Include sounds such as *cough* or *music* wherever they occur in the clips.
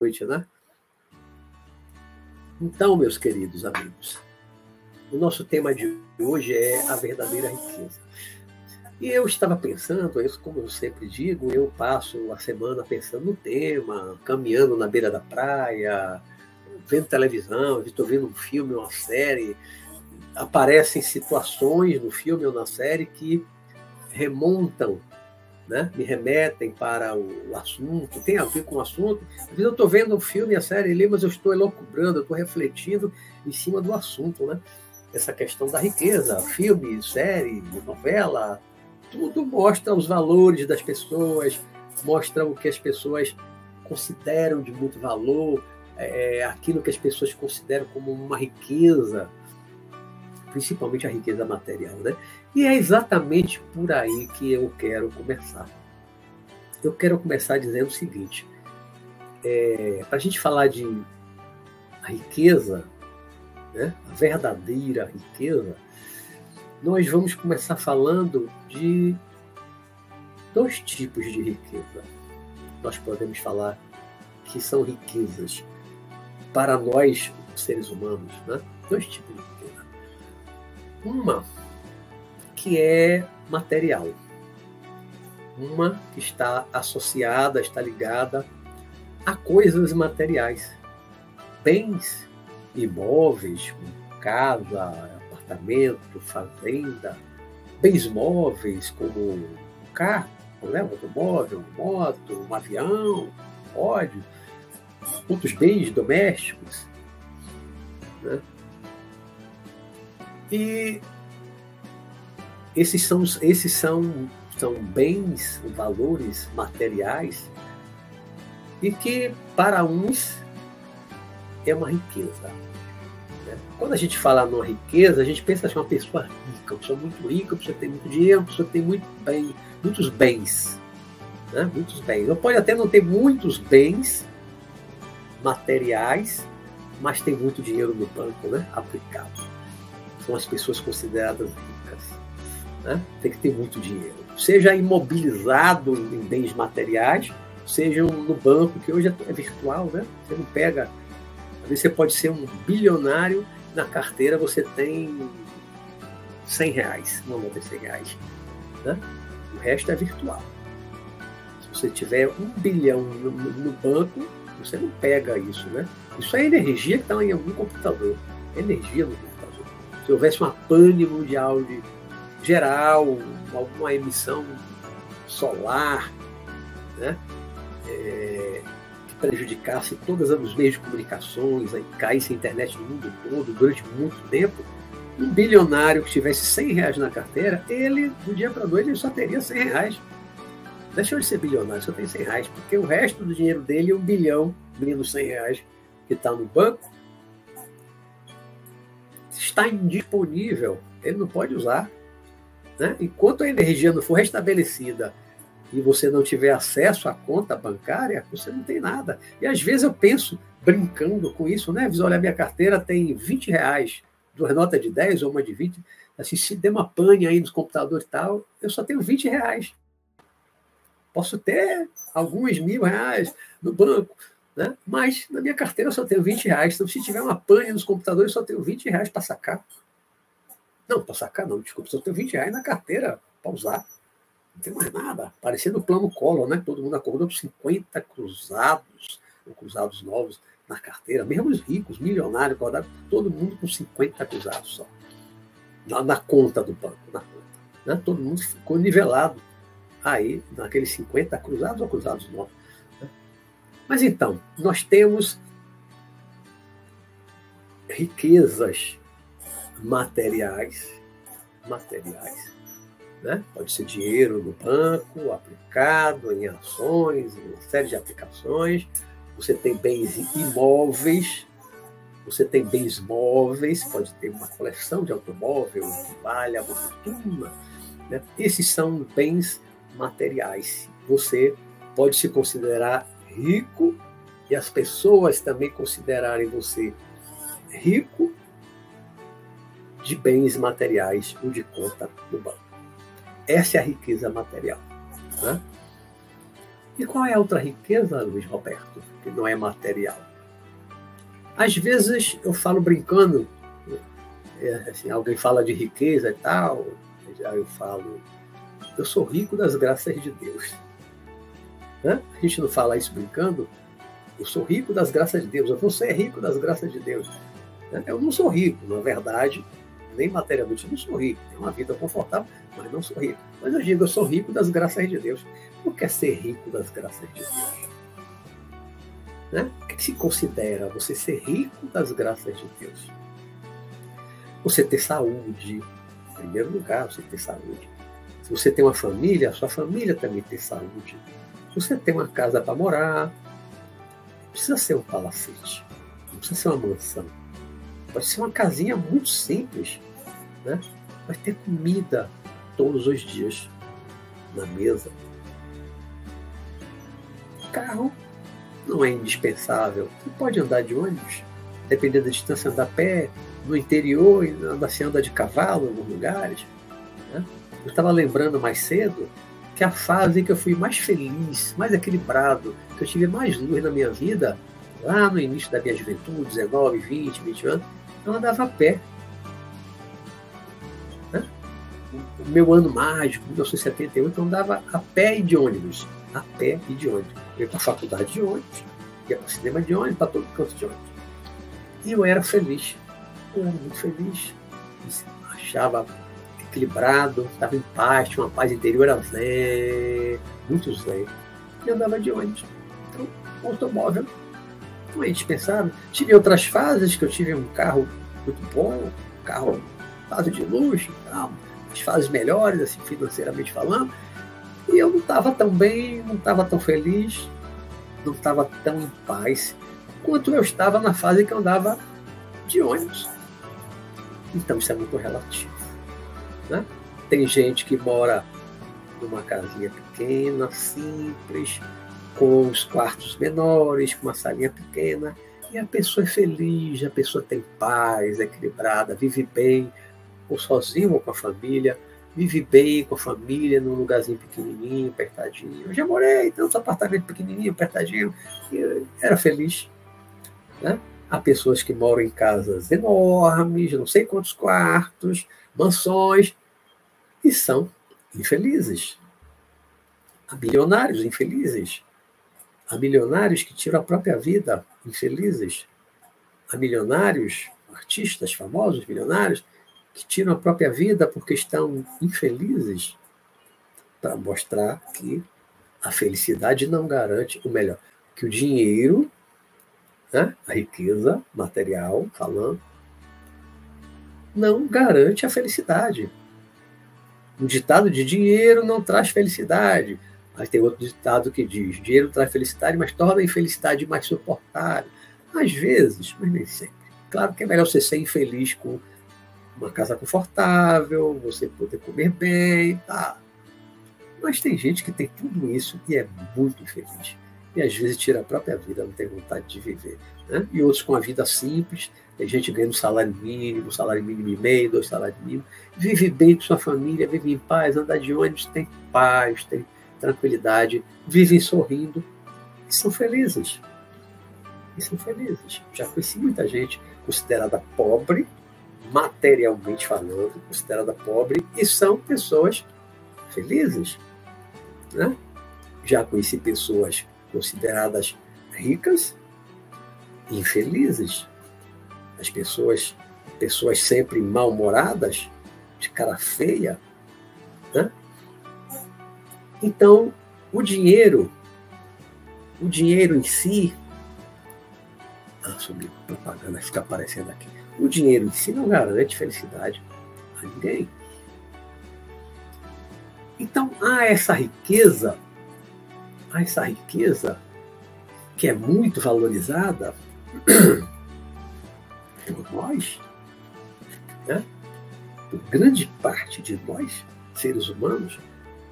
Noite, né? Então, meus queridos amigos, o nosso tema de hoje é a verdadeira riqueza. E eu estava pensando, isso como eu sempre digo, eu passo a semana pensando no tema, caminhando na beira da praia, vendo televisão, estou vendo um filme, uma série, aparecem situações no filme ou na série que remontam, né? me remetem para o assunto, tem a ver com o assunto. Às vezes eu estou vendo um filme, a série ali, mas eu estou elocubrando, eu estou refletindo em cima do assunto. Né? Essa questão da riqueza, filme, série, novela, tudo mostra os valores das pessoas, mostra o que as pessoas consideram de muito valor, é, aquilo que as pessoas consideram como uma riqueza, principalmente a riqueza material, né? E é exatamente por aí que eu quero começar. Eu quero começar dizendo o seguinte: é, para a gente falar de riqueza, né, a verdadeira riqueza, nós vamos começar falando de dois tipos de riqueza. Nós podemos falar que são riquezas para nós, seres humanos, né? dois tipos de. Uma que é material, uma que está associada, está ligada a coisas materiais, bens imóveis, casa, apartamento, fazenda, bens móveis como um carro, né? um automóvel, uma moto, um avião, pode, outros bens domésticos. Né? E esses são, esses são, são bens, valores materiais e que para uns é uma riqueza, quando a gente fala numa riqueza, a gente pensa assim, uma pessoa rica, uma pessoa muito rica, uma pessoa que tem muito dinheiro, uma pessoa que tem muito bem, muitos bens. Né? Muitos bens. Ou pode até não ter muitos bens materiais, mas tem muito dinheiro no banco né? aplicado. São as pessoas consideradas ricas. Né? Tem que ter muito dinheiro. Seja imobilizado em bens materiais, seja no banco, que hoje é virtual, né? Você não pega. Às vezes você pode ser um bilionário na carteira você tem 100 reais, não nota de 100 reais. Né? O resto é virtual. Se você tiver um bilhão no, no banco, você não pega isso, né? Isso é energia que está em algum computador. Energia no. Se houvesse uma pane mundial de geral, alguma emissão solar, né? É, prejudicasse todos os meios de comunicações, aí caísse a internet no mundo todo durante muito tempo, um bilionário que tivesse 100 reais na carteira, ele, do dia para noite, ele só teria 100 reais. Deixou de ser bilionário, só tem 100 reais, porque o resto do dinheiro dele, um bilhão menos 100 reais que está no banco, está indisponível, ele não pode usar. Né? Enquanto a energia não for restabelecida e você não tiver acesso à conta bancária, você não tem nada. E às vezes eu penso, brincando com isso, né? Olha, minha carteira tem 20 reais, duas notas de 10 ou uma de 20. Assim, se der uma pane aí no computador e tal, eu só tenho 20 reais. Posso ter alguns mil reais no banco, né? mas na minha carteira eu só tenho 20 reais. Então, se tiver uma pane nos computadores, eu só tenho 20 reais para sacar. Não, para sacar não, desculpa, só tenho 20 reais na carteira para usar. Não tem mais nada. Parecendo o plano Collor, né? Todo mundo acordou com 50 cruzados, ou cruzados novos na carteira, mesmo os ricos, milionários, acordaram, todo mundo com 50 cruzados só. Na, na conta do banco, na conta. Né? Todo mundo ficou nivelado aí, naqueles 50 cruzados ou cruzados novos. Mas então, nós temos riquezas materiais, materiais, né? Pode ser dinheiro no banco, aplicado em ações, em uma série de aplicações. Você tem bens imóveis, você tem bens móveis, pode ter uma coleção de automóvel vale a fortuna. Né? Esses são bens materiais. Você pode se considerar rico e as pessoas também considerarem você rico de bens materiais ou de conta no banco. Essa é a riqueza material. Né? E qual é a outra riqueza, Luiz Roberto, que não é material? Às vezes eu falo brincando, é, assim, alguém fala de riqueza e tal, eu falo, eu sou rico das graças de Deus. Né? A gente não fala isso brincando, eu sou rico das graças de Deus, você é rico das graças de Deus. Né? Eu não sou rico, na verdade, nem materialmente eu não sou rico. Tenho uma vida confortável, mas não sou rico. Mas eu digo, eu sou rico das graças de Deus. O que é ser rico das graças de Deus? Né? O que se considera você ser rico das graças de Deus? Você ter saúde, em primeiro lugar, você ter saúde. Se você tem uma família, a sua família também ter saúde. Você tem uma casa para morar, precisa ser um palacete, não precisa ser uma mansão Pode ser uma casinha muito simples, né? Vai ter comida todos os dias na mesa. Carro não é indispensável. Você pode andar de ônibus, dependendo da distância, andar a pé, no interior, se anda de cavalo em alguns lugares. Né? Eu estava lembrando mais cedo que a fase que eu fui mais feliz, mais equilibrado, que eu tive mais luz na minha vida, lá no início da minha juventude, 19, 20, 20 anos, eu andava a pé. Né? O meu ano mágico, 1978, eu andava a pé e de ônibus. A pé e de ônibus. Eu ia para a faculdade de ônibus, ia para o cinema de ônibus, para todo canto de ônibus. E eu era feliz. Eu era muito feliz. Achava equilibrado, estava em paz, tinha uma paz interior, era zen, muito zen. E andava de ônibus. Então, automóvel não é indispensável. Tive outras fases que eu tive um carro muito bom, um carro fase de luxo, tal, as fases melhores, assim, financeiramente falando. E eu não estava tão bem, não estava tão feliz, não estava tão em paz quanto eu estava na fase que eu andava de ônibus. Então isso é muito relativo. Né? Tem gente que mora numa casinha pequena, simples, com os quartos menores, com uma salinha pequena, e a pessoa é feliz, a pessoa tem paz, é equilibrada, vive bem, ou sozinho ou com a família, vive bem com a família num lugarzinho pequenininho, apertadinho. Eu já morei em tantos apartamentos pequenininhos, apertadinho, e era feliz. Né? Há pessoas que moram em casas enormes, não sei quantos quartos, mansões, e são infelizes. Há bilionários infelizes. Há milionários que tiram a própria vida, infelizes. Há milionários, artistas famosos, milionários, que tiram a própria vida porque estão infelizes para mostrar que a felicidade não garante o melhor, que o dinheiro, né, a riqueza material, falando, não garante a felicidade. O ditado de dinheiro não traz felicidade. Mas tem outro ditado que diz: dinheiro traz felicidade, mas torna a infelicidade mais suportável. Às vezes, mas nem sempre. Claro que é melhor você ser infeliz com uma casa confortável, você poder comer bem, tá. Mas tem gente que tem tudo isso e é muito infeliz. E às vezes tira a própria vida, não tem vontade de viver. Né? E outros com a vida simples, tem gente ganhando salário mínimo, salário mínimo e meio, dois salários mínimos, vive bem com sua família, vive em paz, anda de ônibus, tem paz, tem tranquilidade, vivem sorrindo e são felizes. E são felizes. Já conheci muita gente considerada pobre, materialmente falando, considerada pobre, e são pessoas felizes. Né? Já conheci pessoas consideradas ricas infelizes. As pessoas, pessoas sempre mal-humoradas, de cara feia, né? Então, o dinheiro, o dinheiro em si, ah, subiu propaganda, fica aparecendo aqui. O dinheiro em si não garante felicidade a ninguém. Então, há essa riqueza, há essa riqueza que é muito valorizada *clears throat* por nós, né? grande parte de nós, seres humanos,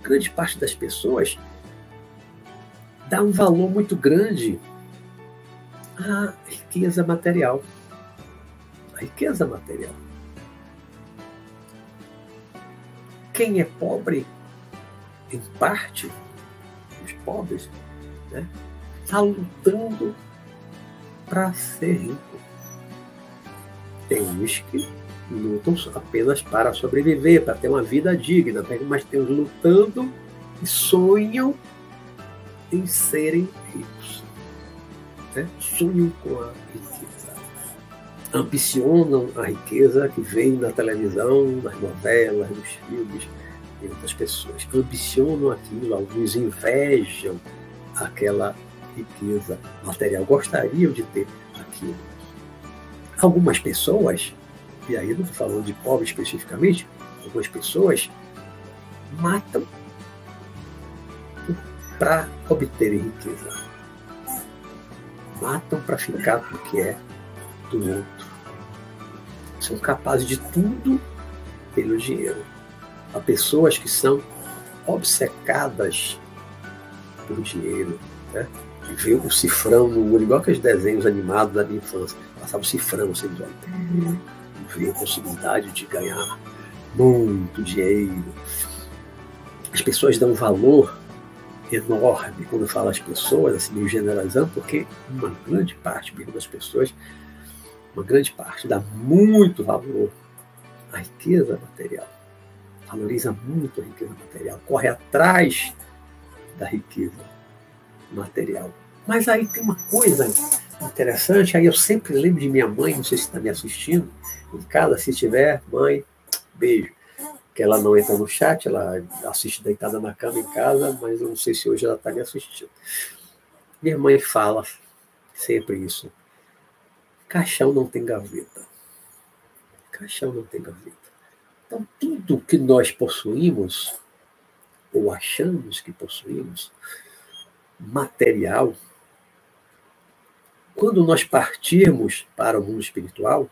grande parte das pessoas dá um valor muito grande à riqueza material. A riqueza material. quem é pobre, em parte, os pobres, né, está lutando para ser rico. Tem uns que lutam apenas para sobreviver, para ter uma vida digna, mas tem uns lutando e sonham em serem ricos. Né? Sonham com a riqueza. Ambicionam a riqueza que vem na televisão, nas novelas, nos filmes e outras pessoas. Ambicionam aquilo, alguns invejam aquela riqueza material, gostariam de ter aquilo. Algumas pessoas, e aí não estou falando de pobre especificamente, algumas pessoas matam para obterem riqueza. Matam para ficar com o que é do outro. São capazes de tudo pelo dinheiro. Há pessoas que são obcecadas por dinheiro. Né? Vê o cifrão no olho, igual aqueles desenhos animados da minha infância. Passava o cifrão, assim, olhos. Vê a possibilidade de ganhar muito dinheiro. As pessoas dão valor enorme quando eu falo as pessoas, assim, meio generalizando, porque uma grande parte mesmo das pessoas, uma grande parte, dá muito valor à riqueza material. Valoriza muito a riqueza material, corre atrás da riqueza material. Mas aí tem uma coisa interessante, aí eu sempre lembro de minha mãe, não sei se está me assistindo, em casa, se tiver, mãe, beijo que ela não entra no chat, ela assiste deitada na cama em casa, mas eu não sei se hoje ela está me assistindo. Minha mãe fala sempre isso. Caixão não tem gaveta. Caixão não tem gaveta. Então, tudo que nós possuímos, ou achamos que possuímos, material, quando nós partirmos para o mundo espiritual,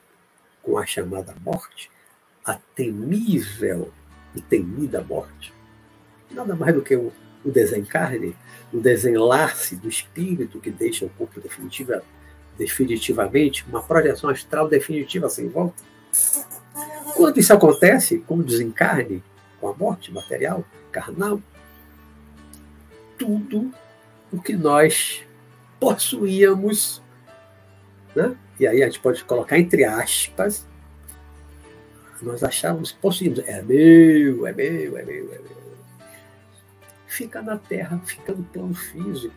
com a chamada morte, a temível e temida morte, nada mais do que o, o desencarne, o desenlace do espírito que deixa o corpo definitiva, definitivamente, uma projeção astral definitiva sem volta. Quando isso acontece com o desencarne, com a morte material, carnal, tudo o que nós possuíamos, né? e aí a gente pode colocar entre aspas, nós achávamos possuímos. É meu, é meu, é meu, é meu. Fica na terra, fica no plano físico.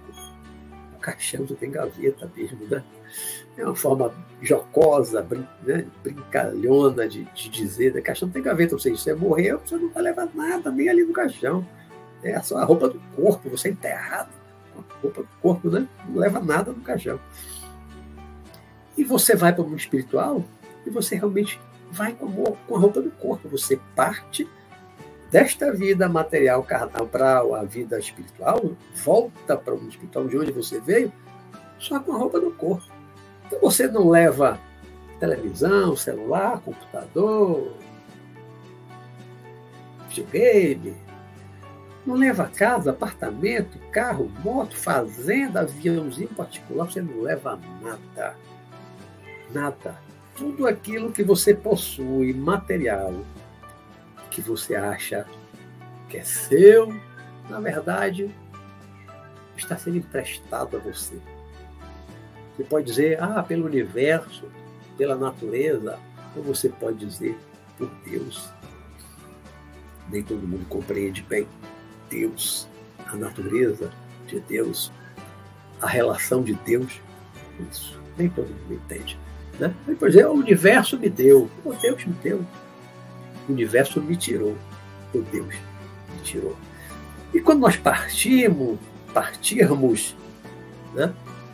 O caixão não tem gaveta mesmo, né? É uma forma jocosa, brin né? brincalhona de, de dizer, né? Caixão não tem gaveta, ou seja, você morreu, você não vai levar nada, nem ali no caixão. É só a roupa do corpo, você é enterrado a roupa do corpo, né? Não leva nada no caixão. E você vai para o mundo espiritual e você realmente vai com a roupa do corpo. Você parte desta vida material carnal para a vida espiritual, volta para o mundo espiritual de onde você veio, só com a roupa do corpo. Então você não leva televisão, celular, computador, videogame, não leva casa, apartamento, carro, moto, fazenda, aviãozinho particular, você não leva nada. Nada tudo aquilo que você possui, material, que você acha que é seu, na verdade, está sendo emprestado a você. Você pode dizer, ah, pelo universo, pela natureza, ou você pode dizer, por Deus. Nem todo mundo compreende bem Deus, a natureza de Deus, a relação de Deus isso. Nem todo mundo entende. Né? É, o universo me deu. O Deus me deu. O universo me tirou. O Deus me tirou. E quando nós partimos, partirmos né,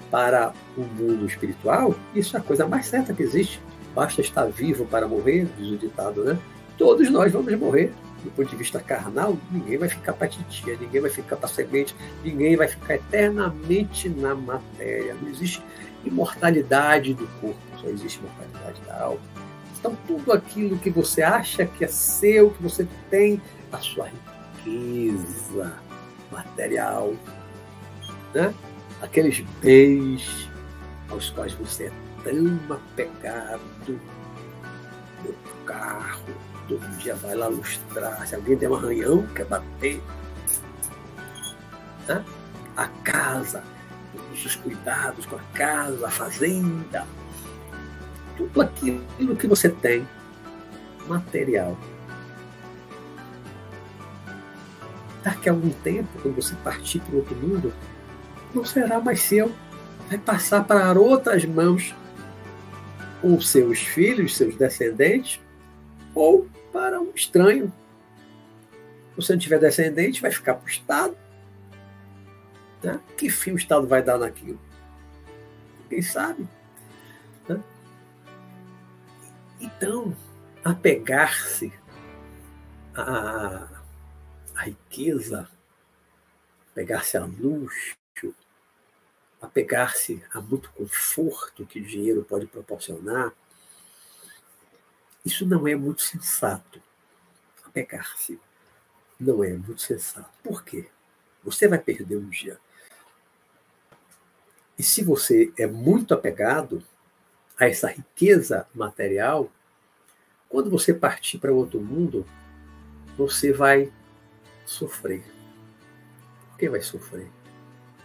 para o mundo espiritual, isso é a coisa mais certa que existe. Basta estar vivo para morrer, diz o ditado, né? Todos nós vamos morrer. Do ponto de vista carnal, ninguém vai ficar para titia, ninguém vai ficar para semente, ninguém vai ficar eternamente na matéria. Não existe imortalidade do corpo, só existe imortalidade da alma. Então, tudo aquilo que você acha que é seu, que você tem, a sua riqueza material, né? aqueles bens aos quais você é tão apegado, meu carro, todo dia vai lá lustrar. Se alguém der um arranhão, quer bater. Né? A casa, todos os cuidados com a casa, a fazenda. Tudo aquilo que você tem, material. Daqui a algum tempo, quando você partir para o outro mundo, não será mais seu. Vai passar para outras mãos os seus filhos, seus descendentes, ou para um estranho. Se você não tiver descendente, vai ficar para o Estado. Né? Que fim o Estado vai dar naquilo? Quem sabe? Né? Então, apegar-se à, à riqueza, apegar-se à luxo, apegar-se a muito conforto que o dinheiro pode proporcionar, isso não é muito sensato. Apegar-se não é muito sensato. Por quê? Você vai perder um dia. E se você é muito apegado a essa riqueza material, quando você partir para outro mundo, você vai sofrer. Por que vai sofrer?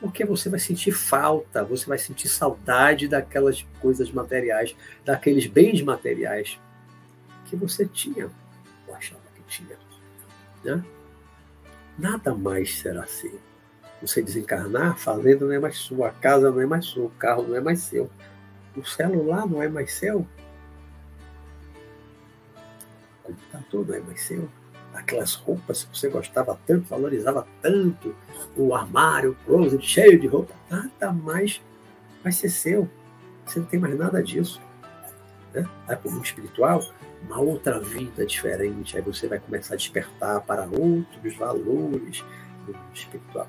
porque você vai sentir falta, você vai sentir saudade daquelas coisas materiais, daqueles bens materiais que você tinha, ou achava que tinha. Né? Nada mais será seu. Você desencarnar, a fazenda não é mais sua, a casa não é mais sua, o carro não é mais seu, o celular não é mais seu, o computador não é mais seu aquelas roupas que você gostava tanto, valorizava tanto, o armário, o closet cheio de roupa, nada mais vai ser seu. Você não tem mais nada disso. Né? Para o mundo espiritual, uma outra vida diferente. Aí você vai começar a despertar para outros valores do mundo espiritual.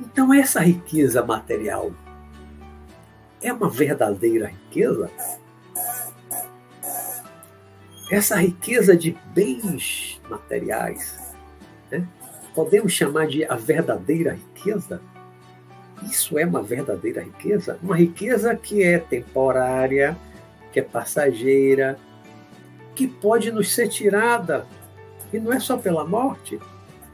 Então, essa riqueza material é uma verdadeira riqueza? essa riqueza de bens materiais, né? podemos chamar de a verdadeira riqueza? Isso é uma verdadeira riqueza? Uma riqueza que é temporária, que é passageira, que pode nos ser tirada. E não é só pela morte.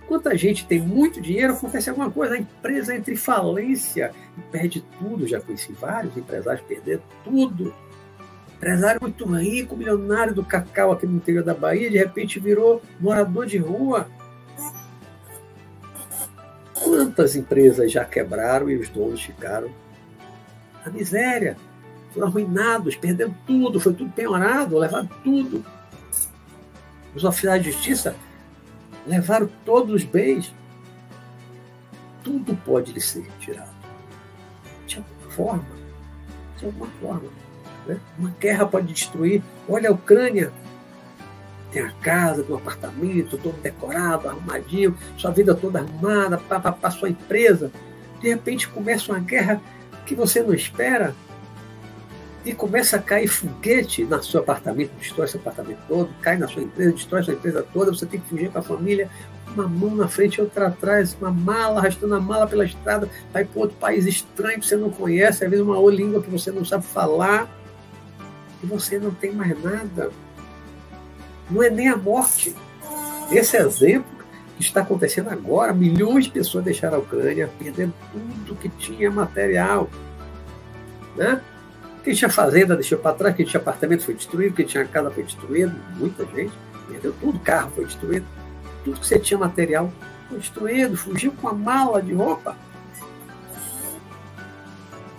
Quanta gente tem muito dinheiro, acontece alguma coisa, a empresa entra em falência e perde tudo. Já conheci vários empresários perder tudo empresário muito rico, milionário do cacau aqui no interior da Bahia, de repente virou morador de rua. Quantas empresas já quebraram e os donos ficaram na miséria? Foram arruinados, perderam tudo, foi tudo penhorado, levaram tudo. Os oficiais de justiça levaram todos os bens. Tudo pode lhe ser tirado. De alguma forma. De alguma forma. Né? Uma guerra pode destruir. Olha a Ucrânia. Tem a casa, um apartamento, todo decorado, arrumadinho, sua vida toda arrumada, para sua empresa. De repente começa uma guerra que você não espera e começa a cair foguete no seu apartamento, destrói seu apartamento todo, cai na sua empresa, destrói sua empresa toda, você tem que fugir com a família, uma mão na frente outra atrás, uma mala, arrastando a mala pela estrada, vai para outro país estranho que você não conhece, às vezes uma língua que você não sabe falar e você não tem mais nada. Não é nem a morte. Esse exemplo que está acontecendo agora, milhões de pessoas deixaram a Ucrânia, perdendo tudo que tinha material. Né? Quem tinha fazenda deixou para trás, quem tinha apartamento foi destruído, quem tinha casa foi destruído, muita gente perdeu tudo, carro foi destruído, tudo que você tinha material foi destruído, fugiu com a mala de roupa.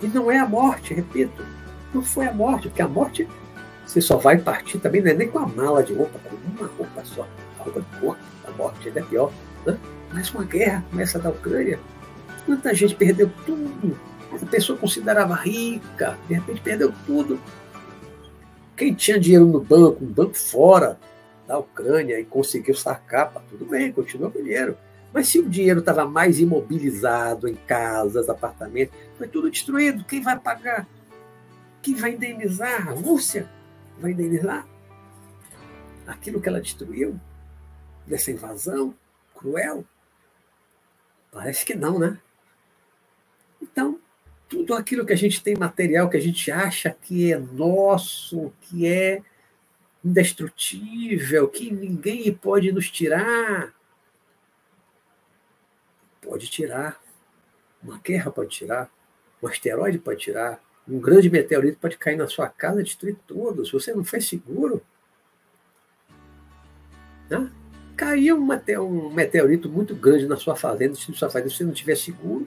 E não é a morte, repito, não foi a morte, porque a morte você só vai partir também, não é nem com a mala de roupa, com uma roupa só, a roupa de corpo, a morte ainda é pior. Né? Mas uma guerra começa da Ucrânia, quanta gente perdeu tudo. A pessoa considerava rica, de repente perdeu tudo. Quem tinha dinheiro no banco, um banco fora da Ucrânia e conseguiu sacar, tudo bem, continua com dinheiro. Mas se o dinheiro estava mais imobilizado em casas, apartamentos, foi tudo destruído, quem vai pagar? Quem vai indenizar? A Rússia vai indenizar aquilo que ela destruiu dessa invasão cruel? Parece que não, né? Então, tudo aquilo que a gente tem material, que a gente acha que é nosso, que é indestrutível, que ninguém pode nos tirar. Pode tirar. Uma guerra pode tirar. Um asteroide pode tirar. Um grande meteorito pode cair na sua casa e destruir tudo. Se você não fez seguro. Né? Caiu um meteorito muito grande na sua fazenda, se sua fazenda, você não tiver seguro,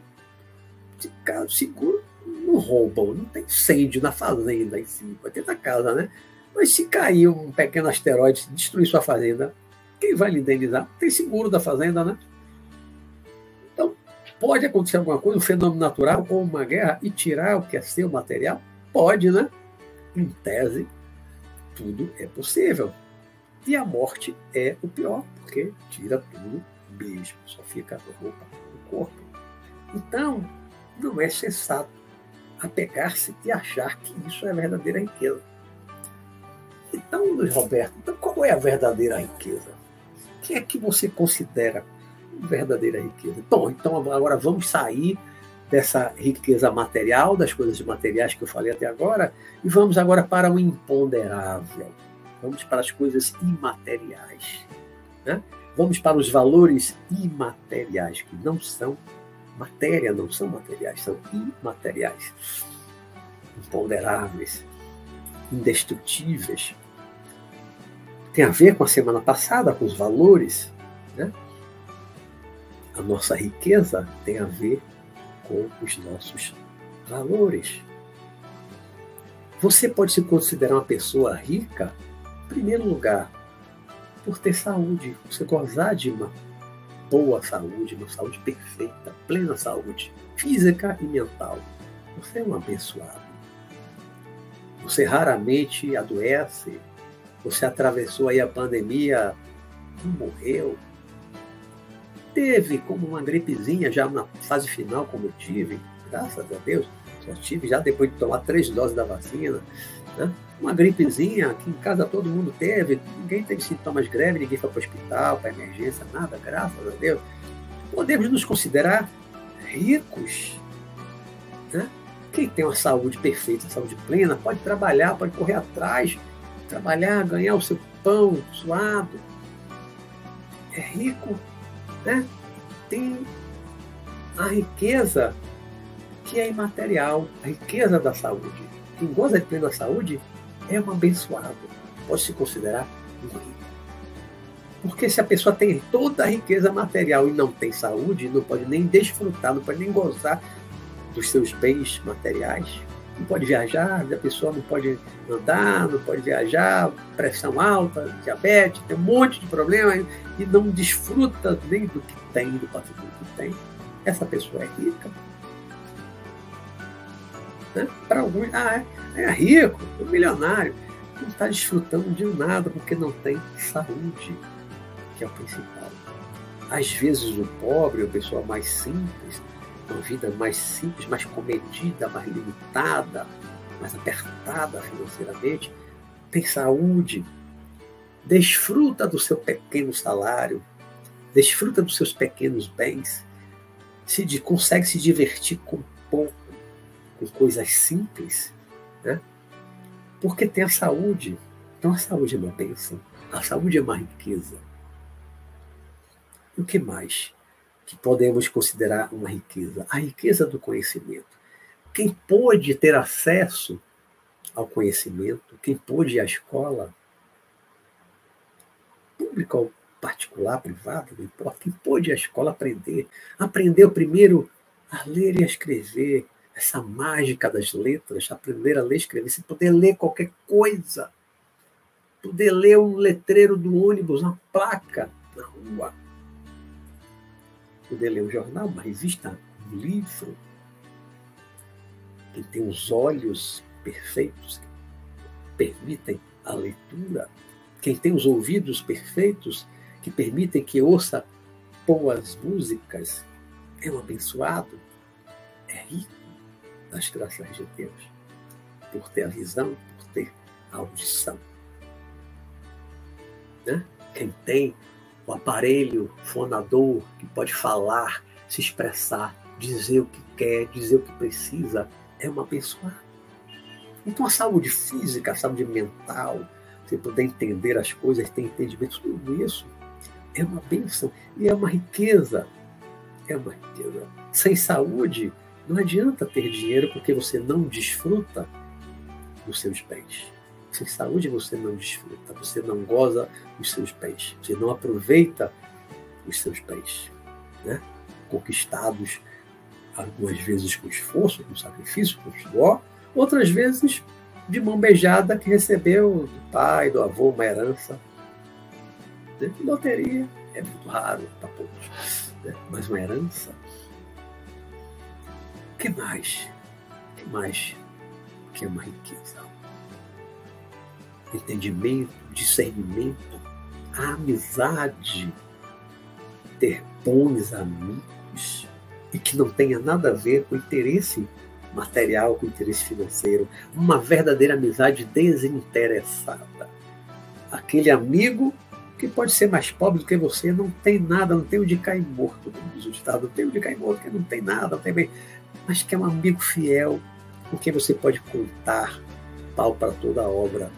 seguro não roubam, não tem incêndio na fazenda em cima, vai ter na casa, né? Mas se cair um pequeno asteroide, destruir sua fazenda, quem vai lhe indenizar? Tem seguro da fazenda, né? Então, pode acontecer alguma coisa, um fenômeno natural ou uma guerra e tirar o que é seu material? Pode, né? Em tese, tudo é possível. E a morte é o pior, porque tira tudo mesmo, só fica a roupa do corpo. Então, não é sensato apegar-se e achar que isso é a verdadeira riqueza. Então, Luiz Roberto, então qual é a verdadeira riqueza? O que é que você considera verdadeira riqueza? Bom, então agora vamos sair dessa riqueza material, das coisas materiais que eu falei até agora, e vamos agora para o imponderável. Vamos para as coisas imateriais. Né? Vamos para os valores imateriais, que não são matéria, não são materiais, são imateriais, imponderáveis, indestrutíveis. Tem a ver com a semana passada, com os valores. Né? A nossa riqueza tem a ver com os nossos valores. Você pode se considerar uma pessoa rica, em primeiro lugar, por ter saúde, você gozar de uma boa saúde, uma saúde perfeita, plena saúde física e mental. Você é um abençoado. Você raramente adoece. Você atravessou aí a pandemia, não morreu. Teve como uma gripezinha já na fase final, como eu tive, graças a Deus. Já tive já depois de tomar três doses da vacina. Né? Uma gripezinha que em casa todo mundo teve, ninguém teve sintomas graves, ninguém foi para o hospital, para emergência, nada, graças a Deus. Podemos nos considerar ricos. Né? Quem tem uma saúde perfeita, saúde plena, pode trabalhar, pode correr atrás, trabalhar, ganhar o seu pão suado. É rico, né? tem a riqueza que é imaterial, a riqueza da saúde. Quem goza de plena saúde é um abençoado. Pode se considerar um rico. Porque se a pessoa tem toda a riqueza material e não tem saúde, não pode nem desfrutar, não pode nem gozar dos seus bens materiais, não pode viajar, a pessoa não pode andar, não pode viajar, pressão alta, diabetes, tem um monte de problemas e não desfruta nem do que tem, do patrimônio que tem. Essa pessoa é rica. Né? Para alguns, ah, é, é rico, é milionário. Não está desfrutando de nada porque não tem saúde, que é o principal. Às vezes o pobre, a pessoa mais simples, uma vida mais simples, mais comedida, mais limitada, mais apertada financeiramente, tem saúde, desfruta do seu pequeno salário, desfruta dos seus pequenos bens, se consegue se divertir com pouco com coisas simples, né? porque tem a saúde. Então a saúde é uma bênção, a saúde é uma riqueza. E o que mais que podemos considerar uma riqueza? A riqueza do conhecimento. Quem pôde ter acesso ao conhecimento, quem pôde ir à escola, pública ou particular, privada, não importa, quem pôde ir à escola aprender, aprendeu primeiro a ler e a escrever, essa mágica das letras, aprender a ler e escrever, você poder ler qualquer coisa, poder ler um letreiro do ônibus, uma placa na rua, poder ler um jornal, uma revista, um livro, que tem os olhos perfeitos, que permitem a leitura, quem tem os ouvidos perfeitos, que permitem que ouça boas músicas, é um abençoado, é rico das graças de Deus, por ter a visão, por ter a audição. Né? Quem tem o aparelho fonador que pode falar, se expressar, dizer o que quer, dizer o que precisa, é uma pessoa. Então a saúde física, a saúde mental, você poder entender as coisas, ter entendimento, tudo isso é uma bênção e é uma riqueza. É uma riqueza. Sem saúde, não adianta ter dinheiro porque você não desfruta dos seus bens. Sem saúde você não desfruta, você não goza os seus bens, você não aproveita os seus bens, né? conquistados algumas vezes com esforço, com sacrifício, com suor, outras vezes de mão beijada que recebeu do pai, do avô, uma herança. Né? Loteria é muito raro para poucos, né? mas uma herança. Que mais? Que mais que é uma riqueza? Entendimento, discernimento, amizade, ter bons amigos e que não tenha nada a ver com interesse material, com interesse financeiro, uma verdadeira amizade desinteressada. Aquele amigo que pode ser mais pobre do que você, não tem nada, não tem onde cair morto, como diz o ditado, não tem onde cair morto, porque não tem nada, não tem bem, mas que é um amigo fiel, com quem você pode contar pau para toda a obra.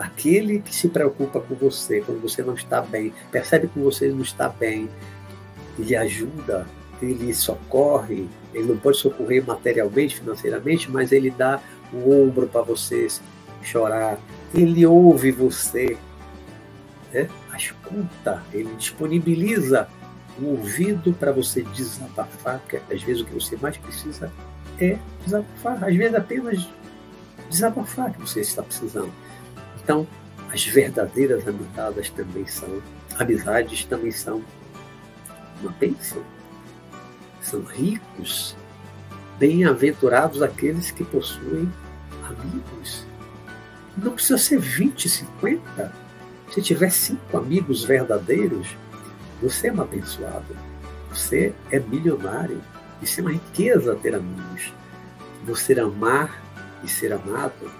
Aquele que se preocupa com você quando você não está bem, percebe que você não está bem, ele ajuda, ele socorre, ele não pode socorrer materialmente, financeiramente, mas ele dá o ombro para você chorar, ele ouve você, né? a escuta, ele disponibiliza o ouvido para você desabafar, porque às vezes o que você mais precisa é desabafar, às vezes apenas desabafar que você está precisando. Então, as verdadeiras amizades também são, amizades também são uma bênção. São ricos, bem-aventurados aqueles que possuem amigos. Não precisa ser 20, 50. Se tiver cinco amigos verdadeiros, você é uma abençoada. Você é milionário. Isso é uma riqueza ter amigos. Você amar e ser amado.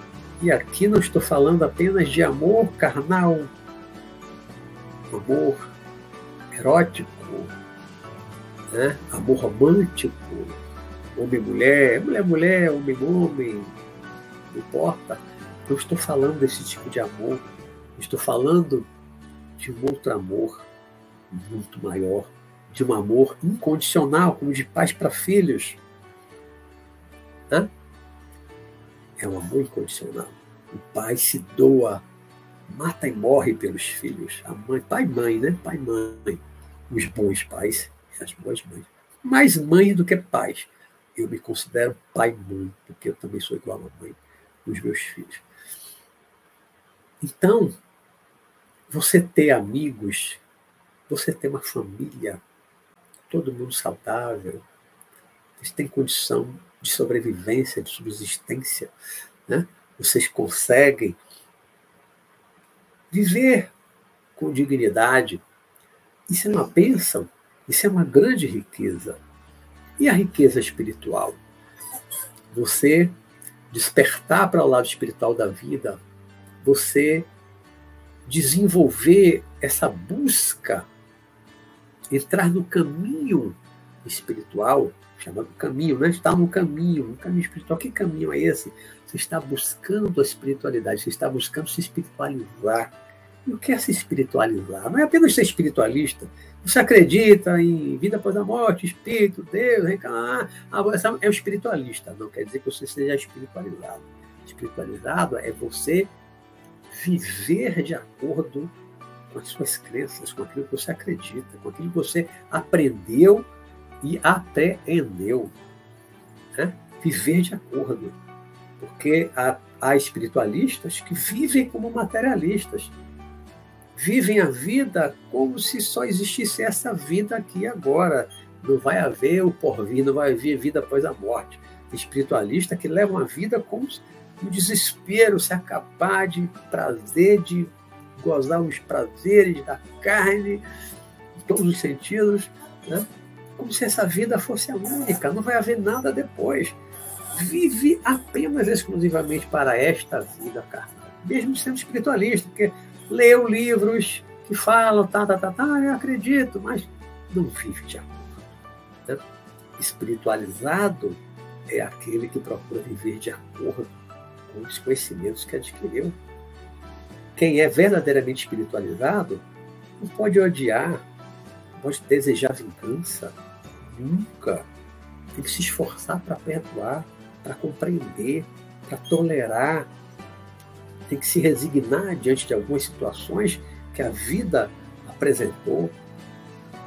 E aqui não estou falando apenas de amor carnal, amor erótico, né? amor romântico, homem-mulher, mulher-mulher, homem-homem, não importa. Não estou falando desse tipo de amor. Estou falando de um outro amor muito maior, de um amor incondicional, como de pais para filhos. Né? É um amor incondicional. O pai se doa, mata e morre pelos filhos. A mãe, pai e mãe, né? Pai e mãe. Os bons pais e as boas mães. Mais mãe do que pais. Eu me considero pai e mãe, porque eu também sou igual a mãe dos meus filhos. Então, você ter amigos, você ter uma família, todo mundo saudável, vocês têm condição de sobrevivência, de subsistência, né? vocês conseguem viver com dignidade. Isso é uma bênção, isso é uma grande riqueza. E a riqueza espiritual? Você despertar para o lado espiritual da vida, você desenvolver essa busca, entrar no caminho espiritual, chamado caminho, né? Está no caminho, no caminho espiritual. Que caminho é esse? Você está buscando a espiritualidade, você está buscando se espiritualizar. E o que é se espiritualizar? Não é apenas ser espiritualista. Você acredita em vida após a morte, espírito, Deus, reencarnar. Ah, é o espiritualista. Não quer dizer que você seja espiritualizado. Espiritualizado é você viver de acordo com as suas crenças, com aquilo que você acredita, com aquilo que você aprendeu e apreendeu. Né? Viver de acordo. Porque há, há espiritualistas que vivem como materialistas. Vivem a vida como se só existisse essa vida aqui agora. Não vai haver o porvir, não vai haver vida após a morte. Espiritualista que leva uma vida como o desespero, se acabar de prazer, de gozar os prazeres da carne, em todos os sentidos, né? como se essa vida fosse a única, não vai haver nada depois. Vive apenas exclusivamente para esta vida carnal, mesmo sendo espiritualista, porque leu livros que falam, tá, tá, tá, tá, eu acredito, mas não vive de amor. Né? Espiritualizado é aquele que procura viver de acordo com os conhecimentos que adquiriu. Quem é verdadeiramente espiritualizado não pode odiar, não pode desejar vingança. Nunca. Tem que se esforçar para perdoar, para compreender, para tolerar. Tem que se resignar diante de algumas situações que a vida apresentou.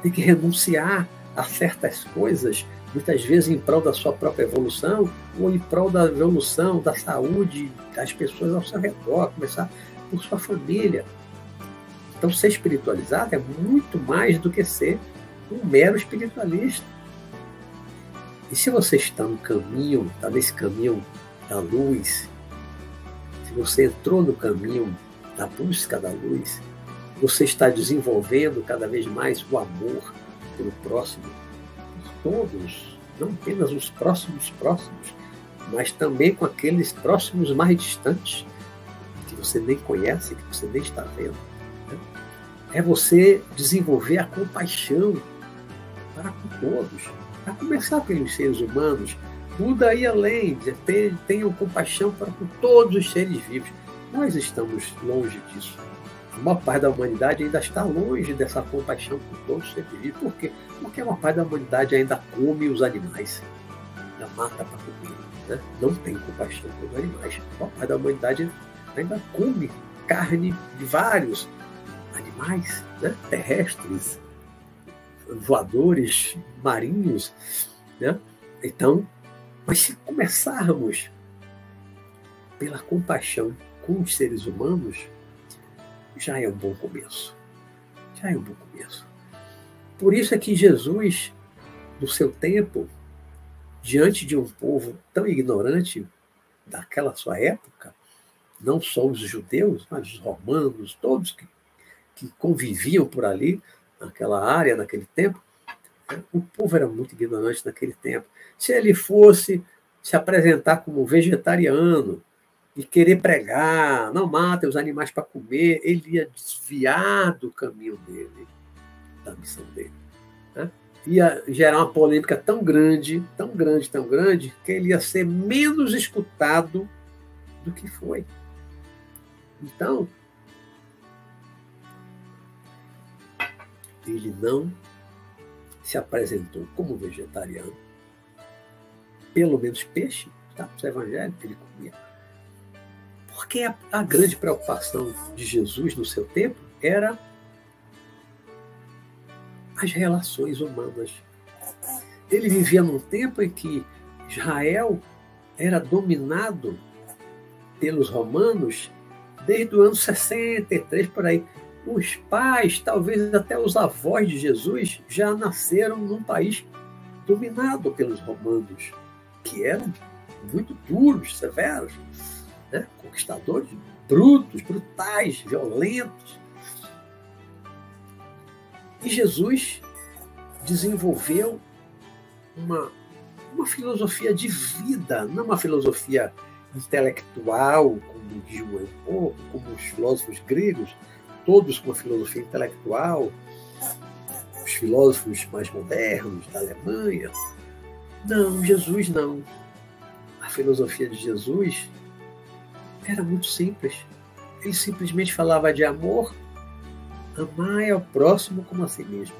Tem que renunciar a certas coisas, muitas vezes em prol da sua própria evolução ou em prol da evolução da saúde das pessoas ao seu redor, começar por sua família. Então, ser espiritualizado é muito mais do que ser um mero espiritualista. E se você está no caminho, está nesse caminho da luz, se você entrou no caminho da busca da luz, você está desenvolvendo cada vez mais o amor pelo próximo, por todos, não apenas os próximos próximos, mas também com aqueles próximos mais distantes, você nem conhece, que você nem está vendo. Né? É você desenvolver a compaixão para com todos, a começar pelos seres humanos, tudo aí além, tenham compaixão para com todos os seres vivos. Nós estamos longe disso. A maior parte da humanidade ainda está longe dessa compaixão por todos os seres vivos. Por quê? Porque a maior parte da humanidade ainda come os animais, ainda mata para comer. Né? Não tem compaixão pelos animais. A maior parte da humanidade ainda come carne de vários animais né? terrestres, voadores, marinhos. Né? Então, mas se começarmos pela compaixão com os seres humanos, já é um bom começo. Já é um bom começo. Por isso é que Jesus, no seu tempo, diante de um povo tão ignorante daquela sua época, não só os judeus, mas os romanos, todos que, que conviviam por ali, naquela área, naquele tempo, o povo era muito ignorante naquele tempo. Se ele fosse se apresentar como vegetariano, e querer pregar, não mata os animais para comer, ele ia desviar do caminho dele, da missão dele. Né? Ia gerar uma polêmica tão grande, tão grande, tão grande, que ele ia ser menos escutado do que foi. Então, ele não se apresentou como vegetariano. Pelo menos peixe, tá? Os evangélicos ele comia porque a, a grande preocupação de Jesus no seu tempo era as relações humanas. Ele vivia num tempo em que Israel era dominado pelos romanos desde o ano 63 por aí. Os pais, talvez até os avós de Jesus, já nasceram num país dominado pelos romanos, que eram muito duros, severos né? conquistadores brutos, brutais, violentos. E Jesus desenvolveu uma, uma filosofia de vida, não uma filosofia intelectual, como diz o como os filósofos gregos, todos com uma filosofia intelectual, os filósofos mais modernos da Alemanha. Não, Jesus não. A filosofia de Jesus era muito simples. Ele simplesmente falava de amor, amar ao próximo como a si mesmo.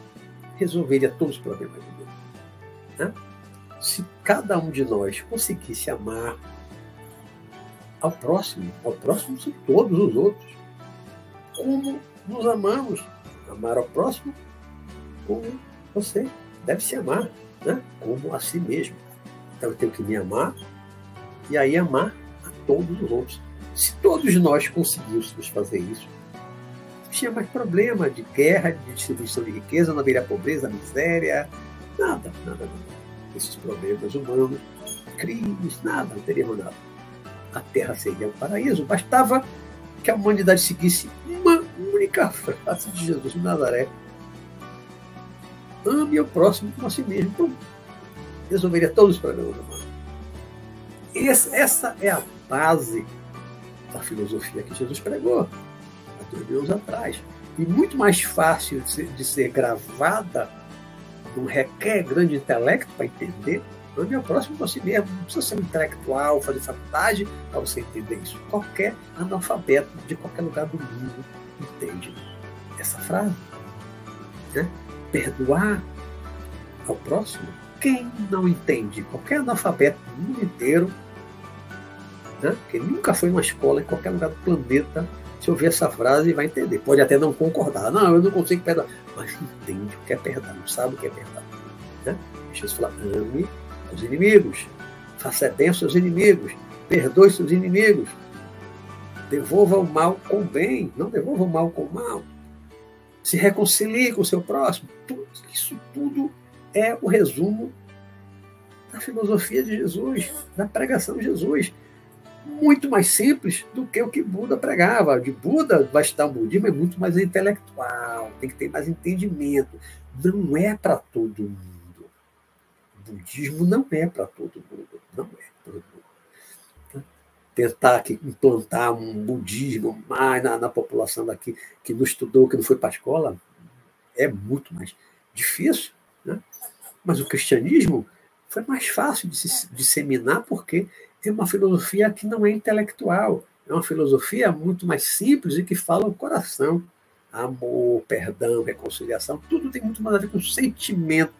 Resolveria todos os problemas do mundo. Né? Se cada um de nós conseguisse amar ao próximo, ao próximo são todos os outros, como nos amamos, amar ao próximo como você deve se amar, né? como a si mesmo. Então eu tenho que me amar e aí amar a todos os outros. Se todos nós conseguíssemos fazer isso, não tinha mais problema de guerra, de distribuição de riqueza, não haveria pobreza, miséria, nada, nada, nada. Esses problemas humanos, crimes, nada, não teríamos nada. A terra seria um paraíso. Bastava que a humanidade seguisse uma única frase de Jesus de Nazaré. Ame o próximo como a si mesmo. Resolveria todos os problemas humanos. Essa é a base da filosofia que Jesus pregou há dois mil anos atrás. E muito mais fácil de ser, de ser gravada, não requer grande intelecto para entender, Ame ao próximo você mesmo. Não precisa ser um intelectual, fazer faculdade para você entender isso. Qualquer analfabeto de qualquer lugar do mundo entende essa frase. Né? Perdoar ao próximo. Quem não entende? Qualquer analfabeto do mundo inteiro, né? que nunca foi numa escola em qualquer lugar do planeta, se ouvir essa frase vai entender. Pode até não concordar. Não, eu não consigo perdoar. Mas entende o que é perdoar, não sabe o que é perdoar. Né? Jesus fala, ame os inimigos, faça bem aos seus inimigos, perdoe seus inimigos, devolva o mal com o bem, não devolva o mal com o mal. Se reconcilie com o seu próximo. Isso tudo é o resumo da filosofia de Jesus, da pregação de Jesus. Muito mais simples do que o que Buda pregava. De Buda vai estar o budismo é muito mais intelectual, tem que ter mais entendimento. Não é para todo mundo budismo não é para todo mundo. Não é para todo mundo. Tentar aqui implantar um budismo mais na, na população daqui, que não estudou, que não foi para a escola, é muito mais difícil. Né? Mas o cristianismo foi mais fácil de se disseminar porque é uma filosofia que não é intelectual, é uma filosofia muito mais simples e que fala o coração. Amor, perdão, reconciliação, tudo tem muito mais a ver com sentimento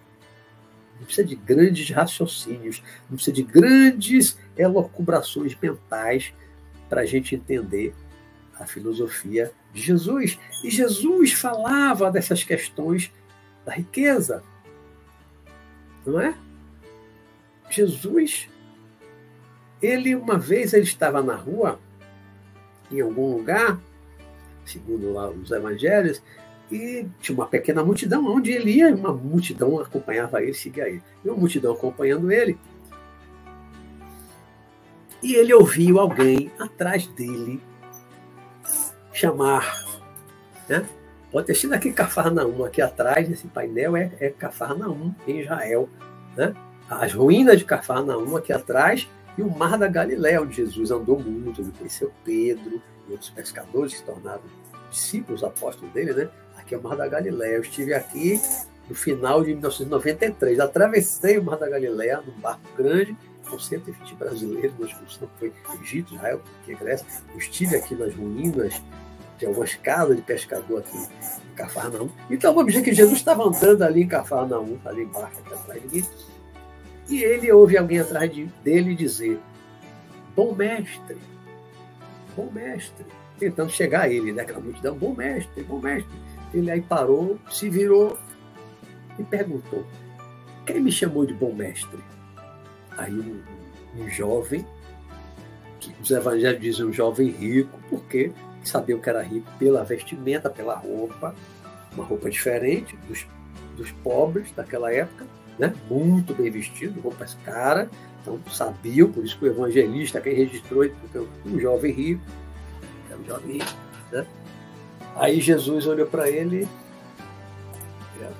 não precisa de grandes raciocínios, não precisa de grandes elocubrações mentais para a gente entender a filosofia de Jesus. E Jesus falava dessas questões da riqueza, não é? Jesus, ele uma vez ele estava na rua, em algum lugar, segundo lá os evangelhos, e tinha uma pequena multidão, onde ele ia, uma multidão acompanhava ele, seguia ele. E uma multidão acompanhando ele. E ele ouviu alguém atrás dele chamar. Né? Pode ter sido aqui Cafarnaum, aqui atrás desse painel é, é Cafarnaum, em Israel. Né? As ruínas de Cafarnaum aqui atrás e o Mar da Galiléia, onde Jesus andou muito, ele conheceu Pedro e outros pescadores que se tornaram discípulos, apóstolos dele, né? Que é o Mar da Galileia. Eu estive aqui no final de 1993. Atravessei o Mar da Galileia num barco grande, com 120 brasileiros. Nossa excursão foi Egito, Israel, que é Grécia. Eu estive aqui nas ruínas de algumas casas de pescador aqui em Cafarnaum. Então vamos dizer que Jesus estava andando ali em Cafarnaum, ali embaixo, aqui atrás de mim. E ele ouve alguém atrás de, dele dizer: Bom mestre, bom mestre. Tentando chegar a ele, né? Aquela multidão, bom mestre, bom mestre. Ele aí parou, se virou e perguntou: Quem me chamou de bom mestre? Aí um, um jovem, que os evangelhos dizem um jovem rico, porque sabiam que era rico pela vestimenta, pela roupa, uma roupa diferente dos, dos pobres daquela época, né? muito bem vestido, roupas caras, então sabiam, por isso que o evangelista, quem registrou, um jovem rico, era um jovem rico, né? Aí Jesus olhou para ele,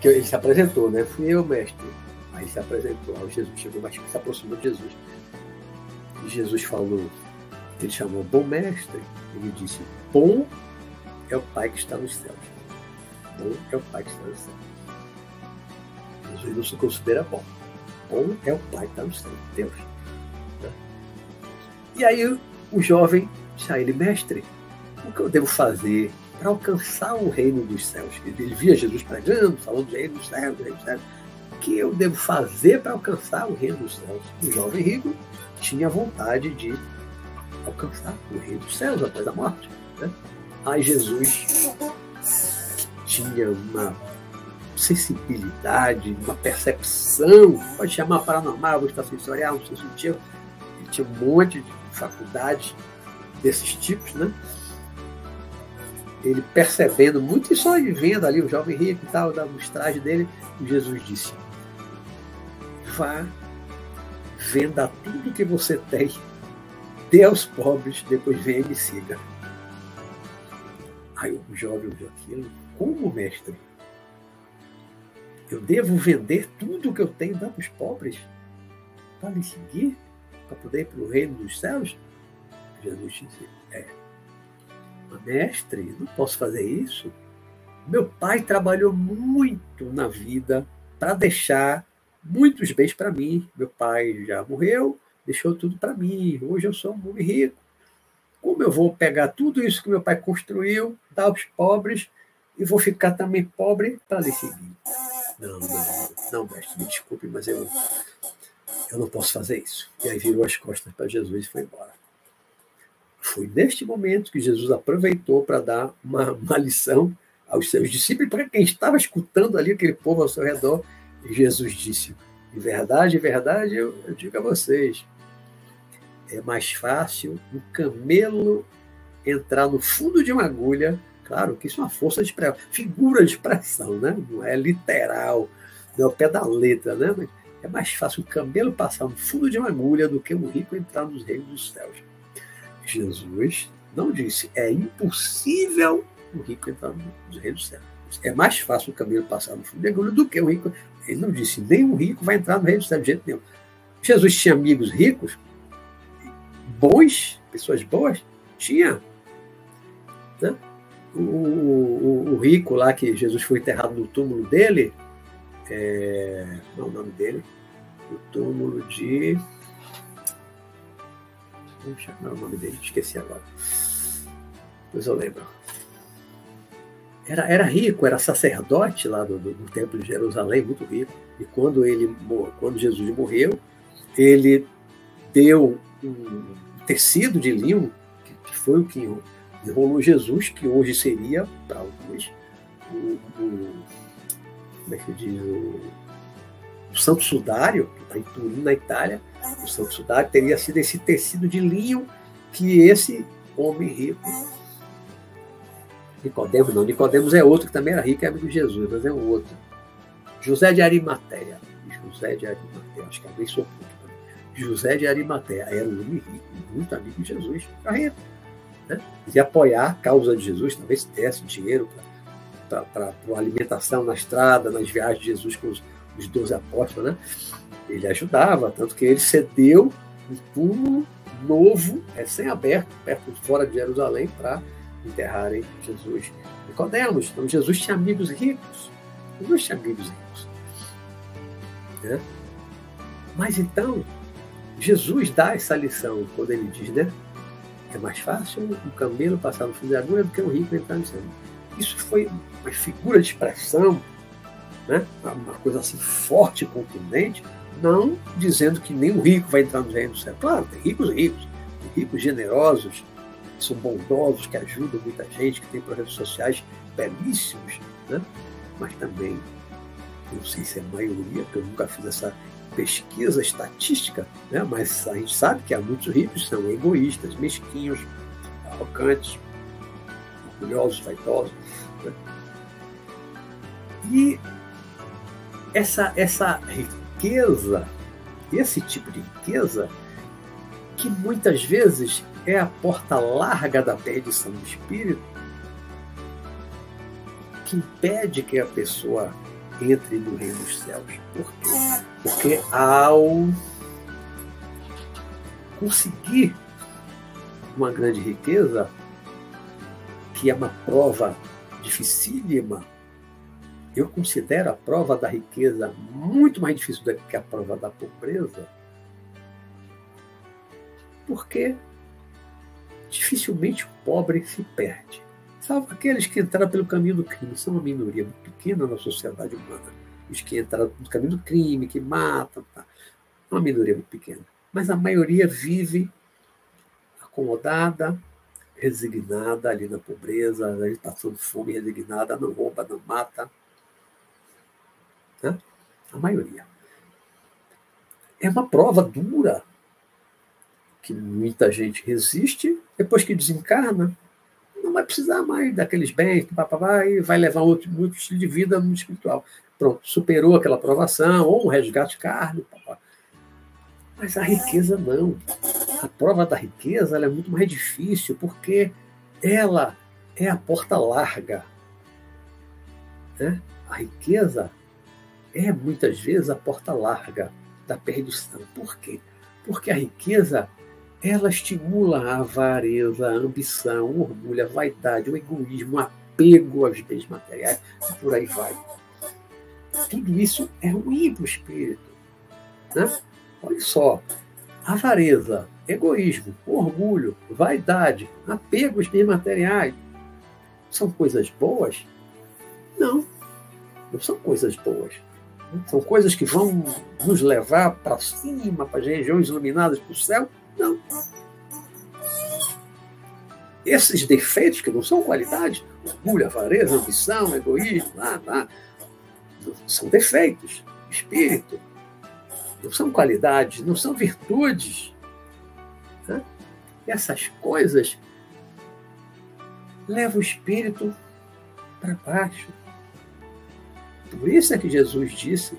que ele se apresentou, né? Fui eu, mestre. Aí se apresentou. Aí Jesus chegou mais se aproximou de Jesus. E Jesus falou, ele chamou bom mestre. Ele disse: Bom é o Pai que está nos céus. Bom é o Pai que está nos céus. Jesus não se considera bom. Bom é o Pai que está nos céus, Deus. Né? E aí o jovem disse a ele, mestre, o que eu devo fazer para alcançar o reino dos céus. Ele via Jesus pregando, falando do reino dos céus, do reino dos céus. O que eu devo fazer para alcançar o reino dos céus? O jovem rico tinha vontade de alcançar o reino dos céus após a morte. Né? Aí Jesus tinha uma sensibilidade, uma percepção, pode chamar paranormal, extrasensorial, não sei se tinha, ele tinha um monte de faculdades desses tipos, né? Ele percebendo muito e só ele vendo ali o jovem rico e tal, da trajes dele, Jesus disse: Vá, venda tudo que você tem, dê aos pobres, depois venha e me siga. Aí o jovem ouviu aquilo, como mestre? Eu devo vender tudo que eu tenho dar para os pobres para me seguir, para poder ir para o reino dos céus? Jesus disse: É mestre, não posso fazer isso. Meu pai trabalhou muito na vida para deixar muitos bens para mim. Meu pai já morreu, deixou tudo para mim. Hoje eu sou um homem rico. Como eu vou pegar tudo isso que meu pai construiu, dar aos pobres e vou ficar também pobre para lhe seguir? Não, não, não, mestre, me desculpe, mas eu, eu não posso fazer isso. E aí virou as costas para Jesus e foi embora. Foi neste momento que Jesus aproveitou para dar uma, uma lição aos seus discípulos, para quem estava escutando ali aquele povo ao seu redor. E Jesus disse: em verdade, em verdade, eu, eu digo a vocês, é mais fácil um camelo entrar no fundo de uma agulha. Claro que isso é uma força de expressão, figura de expressão, né? não é literal, não é o pé da letra, né? Mas é mais fácil um camelo passar no fundo de uma agulha do que um rico entrar nos reinos dos céus. Jesus não disse, é impossível o rico entrar nos reinos dos céus. É mais fácil o camelo passar no fundo de agulha do que o rico. Ele não disse, nem o rico vai entrar no reino dos céus de jeito nenhum. Jesus tinha amigos ricos, bons, pessoas boas? Tinha. Né? O, o, o, rico lá que Jesus foi enterrado no túmulo dele, é, não é o nome dele, o túmulo de. Puxa, não é o nome dele, esqueci agora. Depois eu lembro. Era, era rico, era sacerdote lá do, do, do templo de Jerusalém, muito rico. E quando ele quando Jesus morreu, ele deu um tecido de linho, que foi o que enrolou Jesus, que hoje seria, para alguns, o, o, como é que diz, o, o Santo Sudário, que está em Turim, na Itália, o Santo Sudário teria sido esse tecido de linho que esse homem rico Nicodemos não, Nicodemos é outro que também era rico, é amigo de Jesus, mas é um outro. José de Arimateia. José de Arimateia, acho que é bem socorro. José de Arimateia era um homem rico, muito amigo de Jesus, rico. Né? E apoiar a causa de Jesus, talvez desse dinheiro para alimentação na estrada, nas viagens de Jesus com os, os 12 apóstolos. Né? Ele ajudava, tanto que ele cedeu um túmulo novo, recém-aberto, perto fora de Jerusalém, para enterrarem Jesus. Nicodemos, então Jesus tinha amigos ricos. Jesus tinha amigos ricos. Né? Mas então, Jesus dá essa lição quando ele diz, né? É mais fácil um camelo passar no fundo da agulha do que um rico entrar no céu. Isso foi uma figura de expressão, né? uma coisa assim forte contundente, não dizendo que o rico vai entrar no reino do céu. Claro, tem ricos ricos, ricos generosos, que são bondosos, que ajudam muita gente, que tem projetos sociais belíssimos, né? mas também, não sei se é maioria, porque eu nunca fiz essa pesquisa estatística, né? mas a gente sabe que há muitos ricos são egoístas, mesquinhos, arrogantes, orgulhosos, vaidosos. Né? E essa, essa riqueza, esse tipo de riqueza, que muitas vezes é a porta larga da perdição do espírito, que impede que a pessoa entre no reino dos céus. Por quê? Porque ao conseguir uma grande riqueza, que é uma prova dificílima, eu considero a prova da riqueza muito mais difícil do que a prova da pobreza, porque dificilmente o pobre se perde salvo aqueles que entraram pelo caminho do crime. São uma minoria pequena na sociedade humana. Os que entraram pelo caminho do crime, que matam, tá? uma minoria muito pequena. Mas a maioria vive acomodada, resignada ali na pobreza, ali passando fome, resignada, não rouba, não mata. Né? A maioria. É uma prova dura que muita gente resiste, depois que desencarna, não vai precisar mais daqueles bens, papapá, e vai levar outro, outro estilo de vida no espiritual. Pronto, superou aquela aprovação, ou um resgate carne, papá. Mas a riqueza não. A prova da riqueza é muito mais difícil, porque ela é a porta larga. Né? A riqueza é muitas vezes a porta larga da perdição. Por quê? Porque a riqueza ela estimula a avareza, a ambição, o orgulho, a vaidade, o egoísmo, o apego aos bens materiais e por aí vai. Tudo isso é ruim para o espírito. Né? Olha só, avareza, egoísmo, orgulho, vaidade, apegos bem materiais, são coisas boas? Não, não são coisas boas. São coisas que vão nos levar para cima, para as regiões iluminadas para o céu? Não. Esses defeitos, que não são qualidades, orgulho, avareza, ambição, egoísmo, lá, lá, são defeitos, espírito. Não são qualidades, não são virtudes. Né? Essas coisas levam o espírito para baixo. Por isso é que Jesus disse,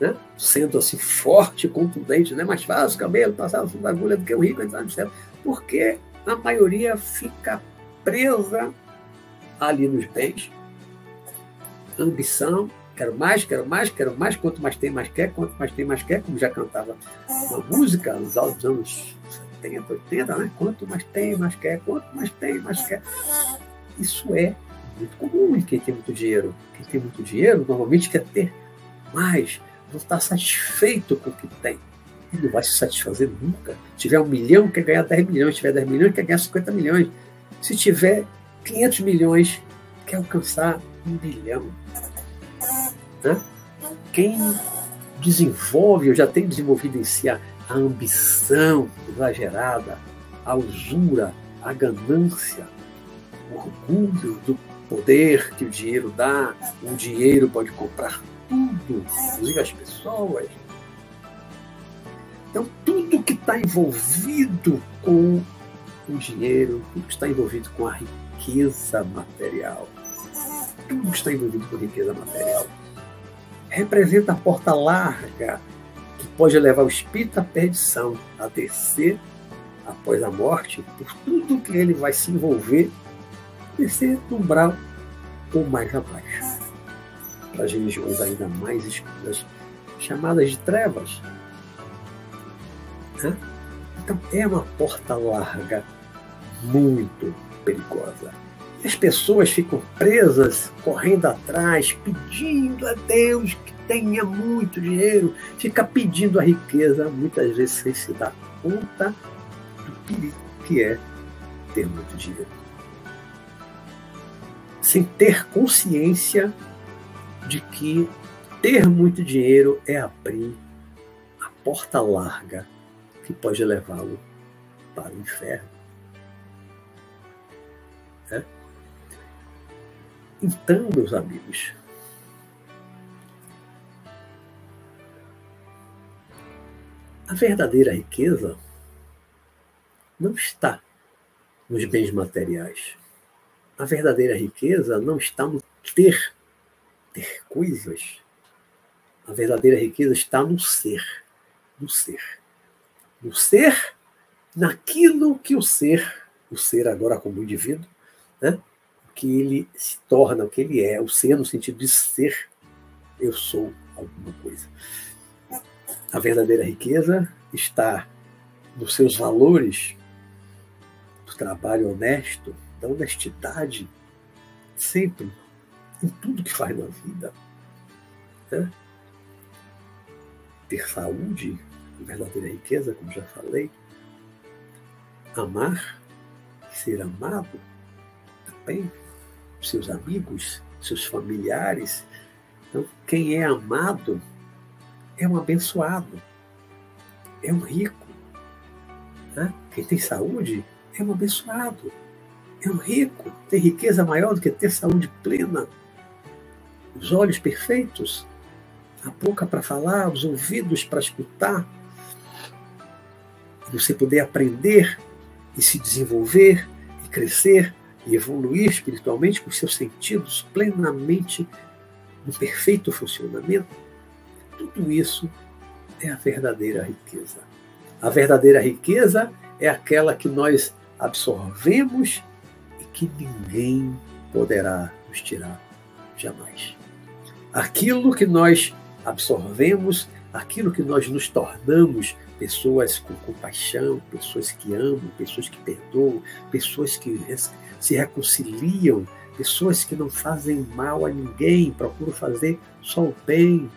né? sendo assim forte, contundente, não é mais fácil o cabelo passar da agulha do que o rico entrar no céu. Porque a maioria fica presa ali nos bens, ambição, quero mais, quero mais, quero mais, quanto mais tem, mais quer, quanto mais tem, mais quer, como já cantava uma música nos anos 70, 80, né? Quanto mais tem, mais quer, quanto mais tem, mais quer. Isso é muito comum em quem tem muito dinheiro. Quem tem muito dinheiro normalmente quer ter mais, não está satisfeito com o que tem. E não vai se satisfazer nunca. Se tiver um milhão, quer ganhar 10 milhões. Se tiver 10 milhões, quer ganhar 50 milhões. Se tiver 500 milhões, quer alcançar um bilhão. Né? Quem desenvolve, ou já tem desenvolvido em si a, a ambição exagerada, a usura, a ganância, o orgulho do poder que o dinheiro dá, o dinheiro pode comprar tudo, inclusive as pessoas. Então, tudo que está envolvido com o dinheiro, tudo que está envolvido com a riqueza material, tudo que está envolvido com riqueza material, representa a porta larga que pode levar o espírito à perdição, a descer após a morte, por tudo que ele vai se envolver descer no umbral ou mais abaixo. Para as religiões ainda mais escuras, chamadas de trevas. Né? Então é uma porta larga muito perigosa. As pessoas ficam presas, correndo atrás, pedindo a Deus que tenha muito dinheiro, fica pedindo a riqueza, muitas vezes sem se dar conta do perigo que é ter muito dinheiro sem ter consciência de que ter muito dinheiro é abrir a porta larga que pode levá-lo para o inferno. É? Então, meus amigos, a verdadeira riqueza não está nos bens materiais. A verdadeira riqueza não está no ter, ter coisas. A verdadeira riqueza está no ser, no ser. No ser, naquilo que o ser, o ser agora como indivíduo, né? que ele se torna, o que ele é, o ser no sentido de ser, eu sou alguma coisa. A verdadeira riqueza está nos seus valores, do trabalho honesto, da honestidade sempre em tudo que faz na vida. Né? Ter saúde, verdadeira riqueza, como já falei. Amar, ser amado também, seus amigos, seus familiares. Então, quem é amado é um abençoado, é um rico. Né? Quem tem saúde é um abençoado é um rico, tem riqueza maior do que ter saúde plena, os olhos perfeitos, a boca para falar, os ouvidos para escutar, você poder aprender e se desenvolver e crescer e evoluir espiritualmente com seus sentidos plenamente no perfeito funcionamento, tudo isso é a verdadeira riqueza. A verdadeira riqueza é aquela que nós absorvemos que ninguém poderá nos tirar jamais. Aquilo que nós absorvemos, aquilo que nós nos tornamos, pessoas com compaixão, pessoas que amam, pessoas que perdoam, pessoas que se reconciliam, pessoas que não fazem mal a ninguém, procuram fazer só o bem.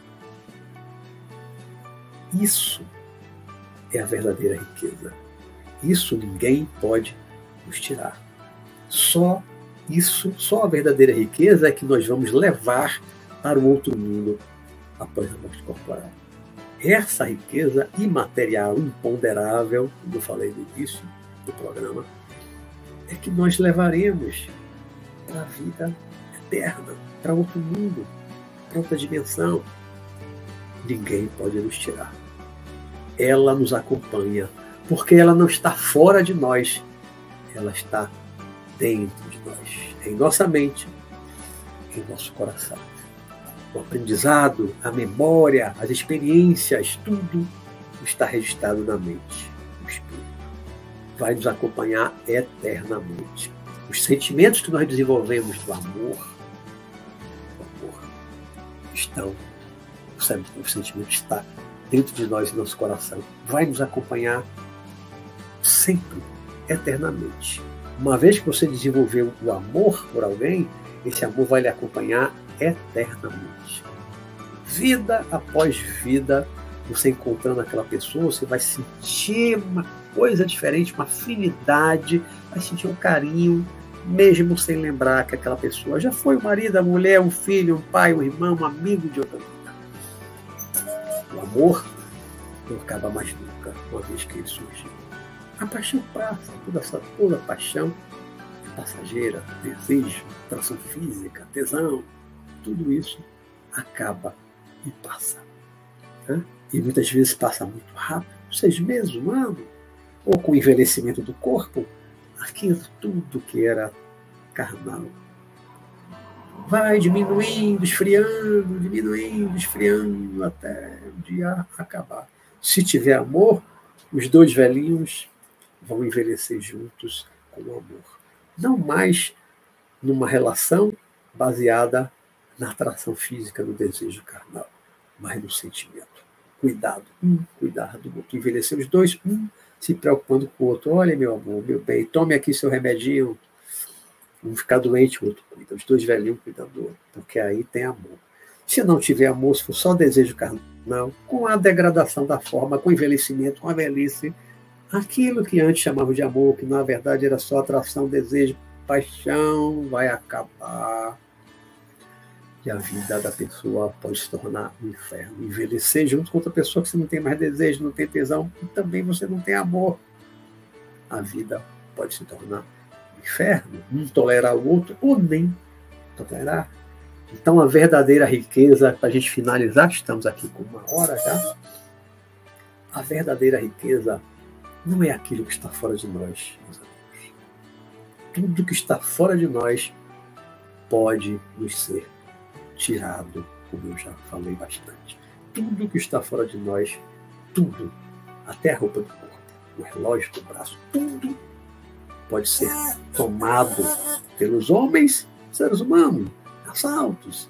Isso é a verdadeira riqueza. Isso ninguém pode nos tirar. Só isso, só a verdadeira riqueza é que nós vamos levar para o outro mundo após a morte corporal. Essa riqueza imaterial, imponderável, como eu falei no início do programa, é que nós levaremos para a vida eterna, para outro mundo, para outra dimensão. Ninguém pode nos tirar. Ela nos acompanha, porque ela não está fora de nós, ela está dentro de nós, em nossa mente, em nosso coração. O aprendizado, a memória, as experiências, tudo está registrado na mente, no espírito. Vai nos acompanhar eternamente. Os sentimentos que nós desenvolvemos do amor, do amor estão, o sentimento está dentro de nós e nosso coração. Vai nos acompanhar sempre, eternamente. Uma vez que você desenvolveu o amor por alguém, esse amor vai lhe acompanhar eternamente. Vida após vida, você encontrando aquela pessoa, você vai sentir uma coisa diferente, uma afinidade, vai sentir um carinho, mesmo sem lembrar que aquela pessoa já foi o marido, a mulher, um filho, um pai, um irmão, um amigo de outra vida. O amor não acaba mais nunca, uma vez que ele surgiu. A paixão passa, toda essa toda paixão passageira, desejo, atração física, tesão, tudo isso acaba e passa. Né? E muitas vezes passa muito rápido, seis meses, um ano, ou com o envelhecimento do corpo, aquilo tudo que era carnal vai diminuindo, esfriando, diminuindo, esfriando até o dia acabar. Se tiver amor, os dois velhinhos vão envelhecer juntos com amor. Não mais numa relação baseada na atração física, no desejo carnal, mas no sentimento. Cuidado, um cuidar do outro. Envelhecer os dois, um se preocupando com o outro. Olha, meu amor, meu bem, tome aqui seu remedinho. Um ficar doente, o outro cuida. Os dois velhinhos cuidando do outro, porque aí tem amor. Se não tiver amor, se for só desejo carnal, com a degradação da forma, com o envelhecimento, com a velhice, Aquilo que antes chamavam de amor, que na verdade era só atração, desejo, paixão, vai acabar. E a vida da pessoa pode se tornar um inferno. Envelhecer junto com outra pessoa que você não tem mais desejo, não tem tesão, e também você não tem amor. A vida pode se tornar um inferno. Um tolerar o outro ou nem tolerar. Então, a verdadeira riqueza, para a gente finalizar, estamos aqui com uma hora já, a verdadeira riqueza não é aquilo que está fora de nós, meus amigos. Tudo que está fora de nós pode nos ser tirado, como eu já falei bastante. Tudo que está fora de nós, tudo, até a roupa do corpo, o relógio do braço, tudo pode ser tomado pelos homens, seres humanos, assaltos,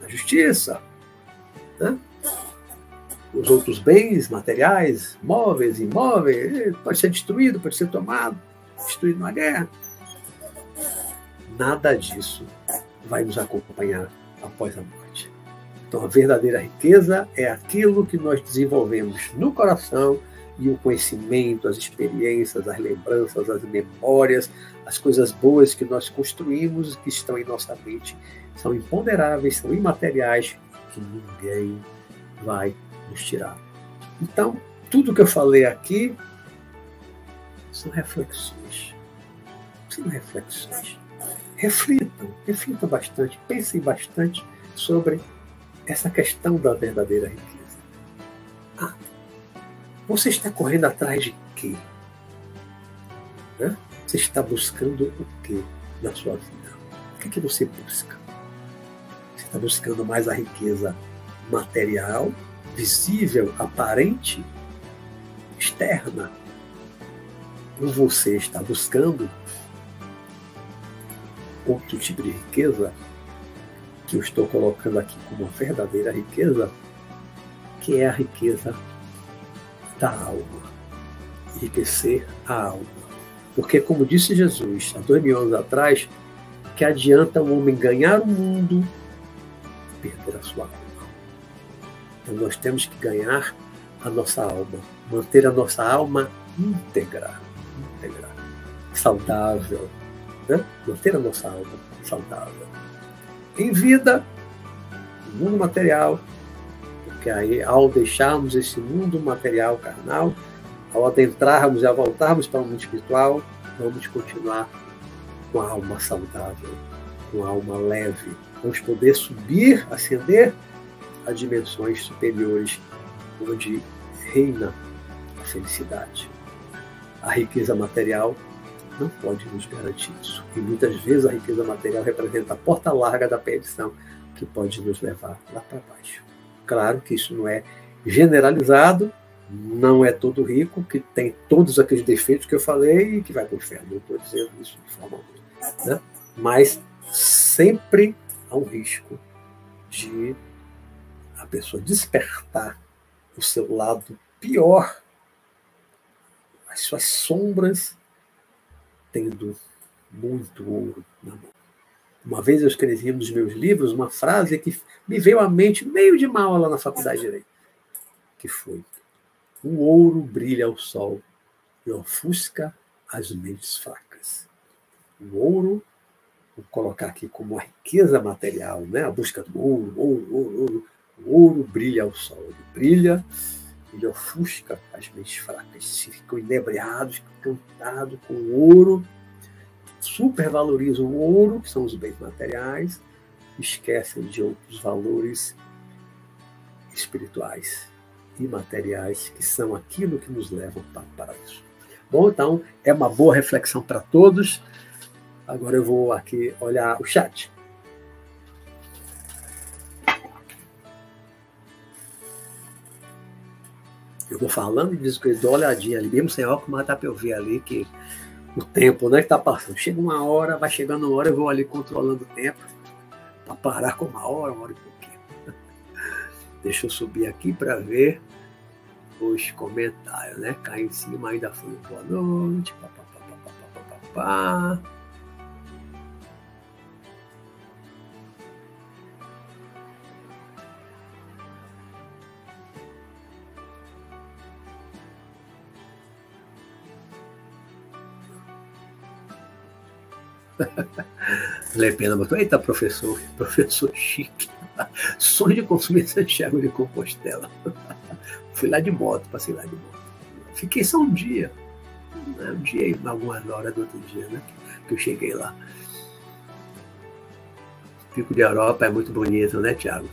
na justiça. Né? Os outros bens materiais, móveis, imóveis, pode ser destruído, pode ser tomado, destruído na guerra. Nada disso vai nos acompanhar após a morte. Então, a verdadeira riqueza é aquilo que nós desenvolvemos no coração e o conhecimento, as experiências, as lembranças, as memórias, as coisas boas que nós construímos que estão em nossa mente são imponderáveis, são imateriais, que ninguém vai nos tirar. Então, tudo que eu falei aqui são reflexões. São reflexões. Reflitam, reflitam bastante, pensem bastante sobre essa questão da verdadeira riqueza. Ah, você está correndo atrás de quê? Você está buscando o quê na sua vida? O que, é que você busca? Você está buscando mais a riqueza material visível, aparente, externa, ou você está buscando outro tipo de riqueza, que eu estou colocando aqui como verdadeira riqueza, que é a riqueza da alma, enriquecer a alma. Porque, como disse Jesus há dois mil anos atrás, que adianta o homem ganhar o mundo e perder a sua alma. Então nós temos que ganhar a nossa alma, manter a nossa alma íntegra, íntegra saudável, né? manter a nossa alma saudável. Em vida, no mundo material, porque aí, ao deixarmos esse mundo material carnal, ao adentrarmos e ao voltarmos para o mundo espiritual, vamos continuar com a alma saudável, com a alma leve. Vamos poder subir, ascender a dimensões superiores, onde reina a felicidade. A riqueza material não pode nos garantir isso. E muitas vezes a riqueza material representa a porta larga da perdição que pode nos levar lá para baixo. Claro que isso não é generalizado, não é todo rico que tem todos aqueles defeitos que eu falei e que vai para o inferno. Não estou dizendo isso de forma alguma. Né? Mas sempre há um risco de pessoa despertar o seu lado pior, as suas sombras, tendo muito ouro na mão. Uma vez eu escrevi nos meus livros uma frase que me veio à mente meio de mal lá na faculdade de Direito, que foi o ouro brilha ao sol e ofusca as mentes fracas. O ouro, vou colocar aqui como a riqueza material, né? a busca do ouro, ouro, ouro, ouro. Ouro brilha ao sol, ele brilha, ele ofusca as mentes fracas, se ficam inebriados, cantados com ouro, supervalorizam o ouro, que são os bens materiais, esquecem de outros valores espirituais imateriais, que são aquilo que nos leva para o paraíso. Bom, então é uma boa reflexão para todos. Agora eu vou aqui olhar o chat. Eu vou falando e diz que eu dou uma olhadinha ali, mesmo sem óculos, mas dá para eu ver ali que o tempo né, que está passando. Chega uma hora, vai chegando uma hora, eu vou ali controlando o tempo para parar com uma hora, uma hora e pouquinho. *laughs* Deixa eu subir aqui para ver os comentários, né? Cá em cima ainda foi boa noite, papapá. *laughs* Lepena botou, eita professor, *laughs* professor chique. Sonho de consumir Santiago de Compostela. *laughs* Fui lá de moto, passei lá de moto. Fiquei só um dia. Né? Um dia e algumas horas do outro dia, né? Que eu cheguei lá. Pico de Europa é muito bonito, né, Tiago?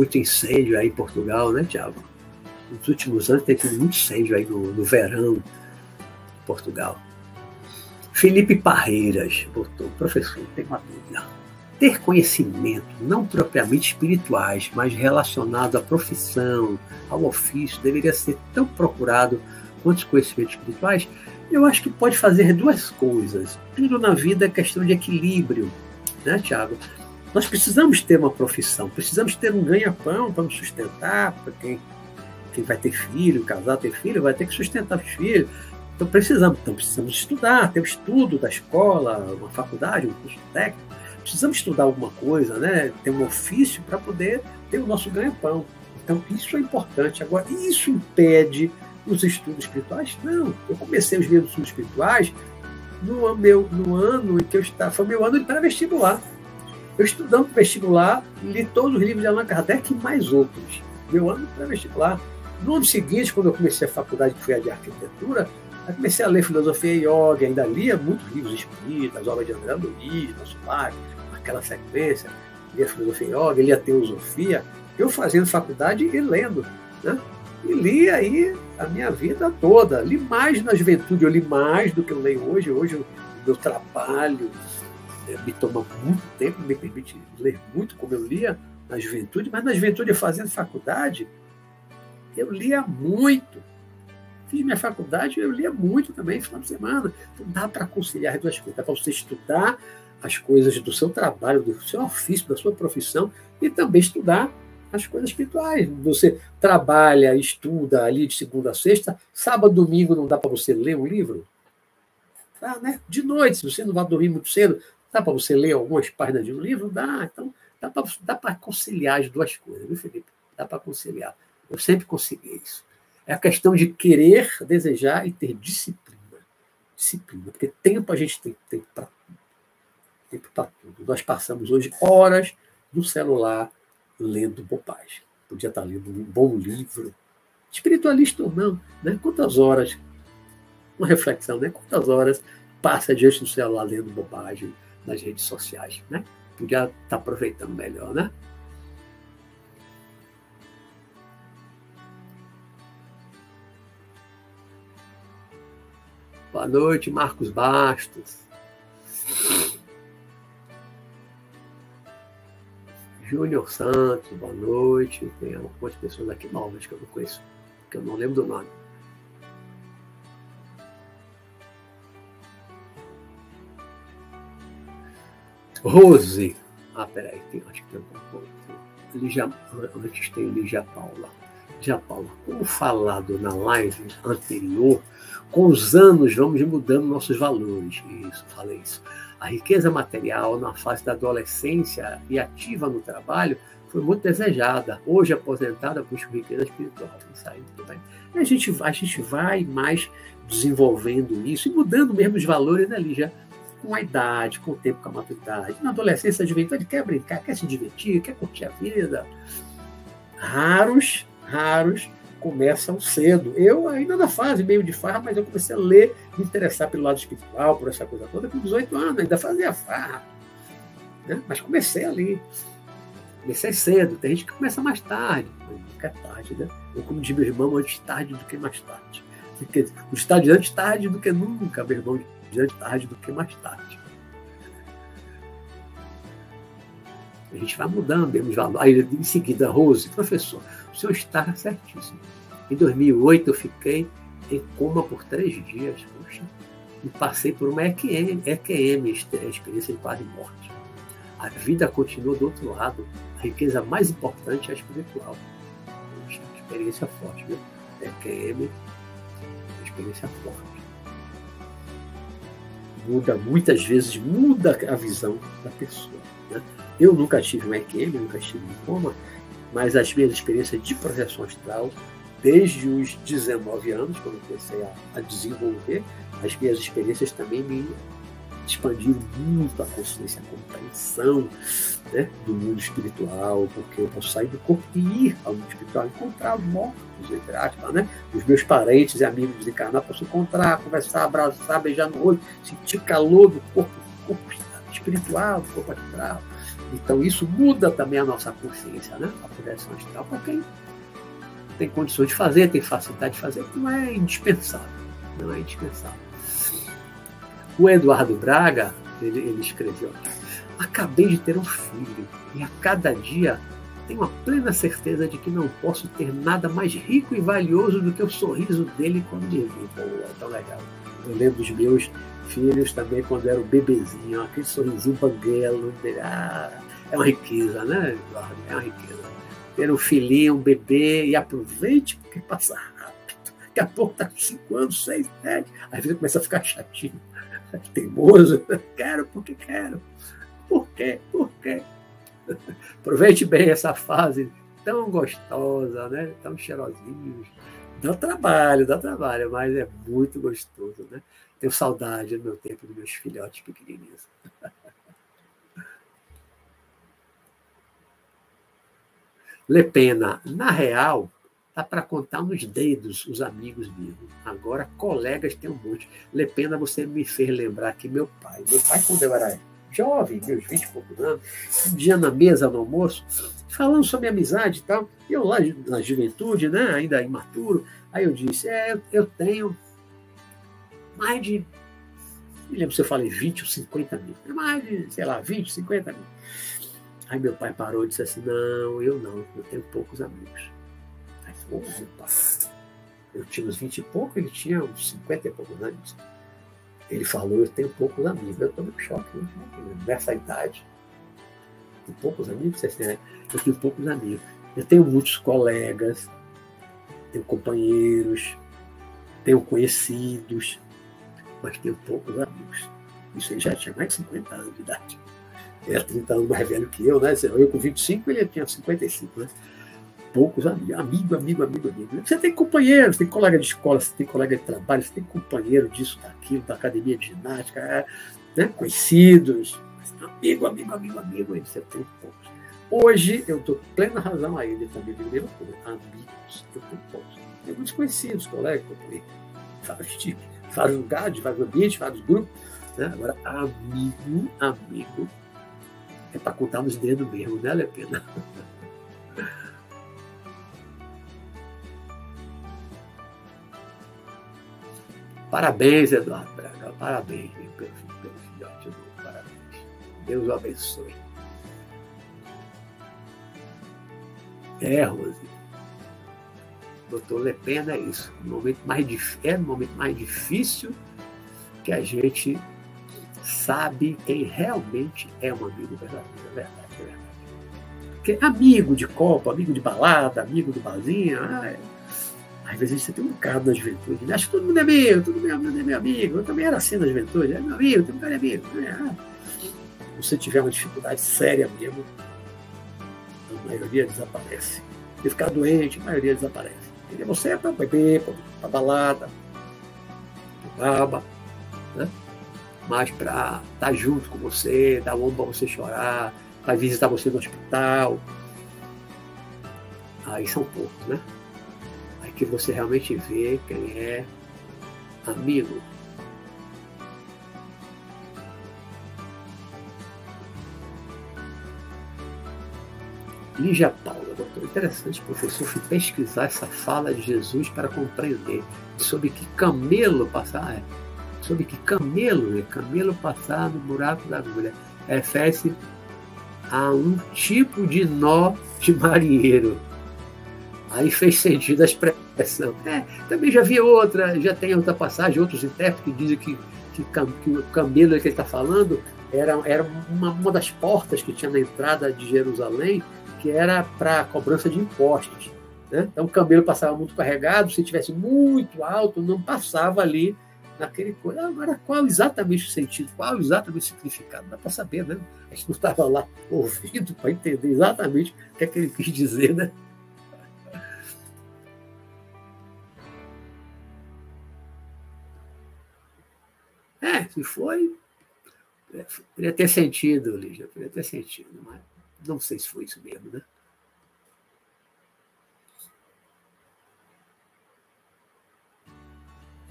Muito incêndio aí em Portugal, né, Tiago? Nos últimos anos tem tido muito incêndio aí no, no verão em Portugal. Felipe Parreiras botou, professor, tem uma dúvida. Ter conhecimento, não propriamente espirituais, mas relacionado à profissão, ao ofício, deveria ser tão procurado quanto os conhecimentos espirituais? Eu acho que pode fazer duas coisas. Tudo na vida é questão de equilíbrio, né, Tiago? Nós precisamos ter uma profissão, precisamos ter um ganha-pão para nos sustentar, para quem, quem vai ter filho, casar, ter filho, vai ter que sustentar os filhos. Então precisamos, então precisamos estudar, ter o estudo da escola, uma faculdade, um curso técnico. Precisamos estudar alguma coisa, né? ter um ofício para poder ter o nosso ganha-pão. Então isso é importante. Agora, isso impede os estudos espirituais? Não. Eu comecei os estudos espirituais no, meu, no ano em que eu estava, foi meu ano de pré-vestibular. Eu estudando vestibular, li todos os livros de Allan Kardec e mais outros. Meu ano para vestibular. No ano seguinte, quando eu comecei a faculdade, que foi a de arquitetura, eu comecei a ler filosofia e yoga, ainda lia muitos livros espíritas, obras de André Luiz, nosso pai, aquela sequência, lia filosofia e yoga, lia teosofia, eu fazendo faculdade e lendo, né? E li aí a minha vida toda. Li mais na juventude, eu li mais do que eu leio hoje. Hoje o meu trabalho, me toma muito tempo, me permite ler muito, como eu lia na juventude, mas na juventude, fazendo faculdade, eu lia muito. Fiz minha faculdade, eu lia muito também, final de semana. Então dá para conciliar as duas coisas. Dá para você estudar as coisas do seu trabalho, do seu ofício, da sua profissão, e também estudar as coisas espirituais. Você trabalha, estuda ali de segunda a sexta, sábado, domingo não dá para você ler um livro? Dá, né? De noite, se você não vai dormir muito cedo, dá para você ler algumas páginas de um livro? Dá. Então, dá para conciliar as duas coisas, viu, Felipe? Dá para conciliar. Eu sempre consegui isso. É a questão de querer, desejar e ter disciplina. Disciplina. Porque tempo a gente tem tempo para tempo para tudo. Nós passamos hoje horas no celular lendo bobagem. Podia estar lendo um bom livro, espiritualista ou não. Né? Quantas horas, uma reflexão, né? quantas horas passa diante do celular lendo bobagem nas redes sociais? Né? Podia estar aproveitando melhor, né? Boa noite, Marcos Bastos. Júnior Santos, boa noite. Tem algumas pessoas aqui novas que eu não conheço, que eu não lembro do nome. Rose. Ah, peraí, tem, acho que tem um Lígia, antes tem Lígia Paula. Lígia Paula, como falado na live anterior, com os anos vamos mudando nossos valores. Isso, falei isso. A riqueza material na fase da adolescência e ativa no trabalho foi muito desejada. Hoje, aposentada, busco riqueza espiritual. E a gente, a gente vai mais desenvolvendo isso e mudando mesmo os valores ali, já com a idade, com o tempo, com a maturidade. Na adolescência, a juventude quer brincar, quer se divertir, quer curtir a vida. Raros, raros começam cedo. Eu ainda na fase meio de farra, mas eu comecei a ler, me interessar pelo lado espiritual, por essa coisa toda, com 18 anos, ainda fazia farra. Né? Mas comecei ali. Comecei cedo, tem gente que começa mais tarde, nunca é tarde, né? Ou como diz meu irmão, antes tarde do que mais tarde. Porque o estádio antes tarde do que nunca, meu irmão, antes tarde do que mais tarde. A gente vai mudando os valores. Aí, em seguida, Rose, professor, o senhor está certíssimo. Em 2008, eu fiquei em coma por três dias. E passei por uma EQM, EQM experiência de quase morte. A vida continua do outro lado. A riqueza mais importante é a espiritual. Experiência forte, viu? EQM, experiência forte. Muda, muitas vezes, muda a visão da pessoa. Né? Eu nunca tive um EQM, nunca tive um coma, mas as minhas experiências de projeção astral, desde os 19 anos, quando comecei a, a desenvolver, as minhas experiências também me expandiram muito a consciência, a compreensão né, do mundo espiritual, porque eu posso sair do corpo e ir ao mundo espiritual, encontrar os mortos, entre aspas, né? Os meus parentes e amigos desencarnados, posso encontrar, conversar, abraçar, beijar no olho, sentir calor do corpo, corpo espiritual, do corpo astral. Então isso muda também a nossa consciência, né? A projeção astral, para quem tem condições de fazer, tem facilidade de fazer, não é indispensável. Não é indispensável. O Eduardo Braga, ele, ele escreveu acabei de ter um filho e a cada dia tenho a plena certeza de que não posso ter nada mais rico e valioso do que o sorriso dele quando me vê. Pô, é tão legal. Eu lembro dos meus filhos também quando era o bebezinho, aquele sorrisinho banguelo. Ah, é uma riqueza, né, Eduardo? É uma riqueza. Ter um filhinho, um bebê, e aproveite porque passa rápido. Daqui a pouco com 5 anos, 6, 7. Às vezes começa a ficar chatinho, *laughs* teimoso. *laughs* Quero porque quero. Por quê? Por quê? *laughs* Aproveite bem essa fase tão gostosa, né? Tão cheirosinhos. Dá trabalho, dá trabalho, mas é muito gostoso, né? Tenho saudade do meu tempo dos meus filhotes pequenininhos. Lepena, na real, dá para contar nos dedos os amigos meus. Agora, colegas tem um monte. Lepena, você me fez lembrar que meu pai, meu pai, quando eu era jovem, meus 20 e poucos anos, um dia na mesa no almoço, falando sobre amizade e tal, eu lá na juventude, né, ainda imaturo, aí eu disse, é, eu tenho mais de. Não lembro se eu falei 20 ou 50 mil. É mais de, sei lá, 20, 50 mil. Aí meu pai parou e disse assim: Não, eu não, eu tenho poucos amigos. Eu tinha uns 20 e pouco, ele tinha uns 50 e poucos anos. Ele falou: Eu tenho poucos amigos. Eu estou no choque, né? nessa idade. Tem poucos amigos? Assim, eu tenho poucos amigos. Eu tenho muitos colegas, tenho companheiros, tenho conhecidos, mas tenho poucos amigos. Isso ele já tinha mais de 50 anos de idade. É 30 anos mais velho que eu, né? Eu com 25, ele tinha 55, né? Poucos amigos, amigo, amigo, amigo, amigo. Você tem companheiros, tem colega de escola, você tem colega de trabalho, você tem companheiro disso, daquilo, da academia de ginástica, é, né? conhecidos, amigo, amigo, amigo, amigo, você tem poucos. Hoje eu dou plena razão a ele também, de mesma coisa. Amigos, eu tenho poucos. Tem muitos conhecidos, colegas, companheiros, vários tipos, vários lugares, vários ambientes, vários grupos. Né? Agora, amigo, amigo, é para contar nos dedos mesmo, né, Lepena? *laughs* Parabéns, Eduardo Braga. Parabéns pelo, pelo filhote. Parabéns. Deus o abençoe. É, Rose. Doutor Lepena é isso. No momento mais, é no momento mais difícil que a gente sabe quem realmente é um amigo verdadeiro. É verdade, é verdade. Porque amigo de copa, amigo de balada, amigo do barzinho, ah, é... às vezes você tem um bocado na juventude. Né? Acho que todo mundo é amigo, todo mundo é meu amigo. Eu também era assim na juventude. É meu amigo, todo mundo é amigo. Se você tiver uma dificuldade séria mesmo, a maioria desaparece. Se ficar doente, a maioria desaparece. E você é para beber, para balada, para baba, né? mas para estar tá junto com você, dar ombro para você chorar, para visitar você no hospital. Aí são poucos, né? Que você realmente vê quem é amigo. Lígia Paula, doutor, interessante, professor, fui pesquisar essa fala de Jesus para compreender sobre que camelo passar. É, sobre que camelo, é camelo passar no buraco da agulha, refere-se a um tipo de nó de marinheiro. Aí fez sentido a expressão. É, também já vi outra, já tem outra passagem, outros intérpretes que dizem que, que, que o camelo que ele está falando era, era uma, uma das portas que tinha na entrada de Jerusalém, que era para cobrança de impostos. Né? Então o camelo passava muito carregado, se tivesse muito alto, não passava ali naquele coisa. Agora, qual exatamente o sentido, qual exatamente o significado? Dá para saber, né? A gente não estava lá ouvindo para entender exatamente o que é que ele quis dizer, né? É, se foi, é, poderia ter sentido, Lígia, poderia ter sentido, mas não sei se foi isso mesmo, né?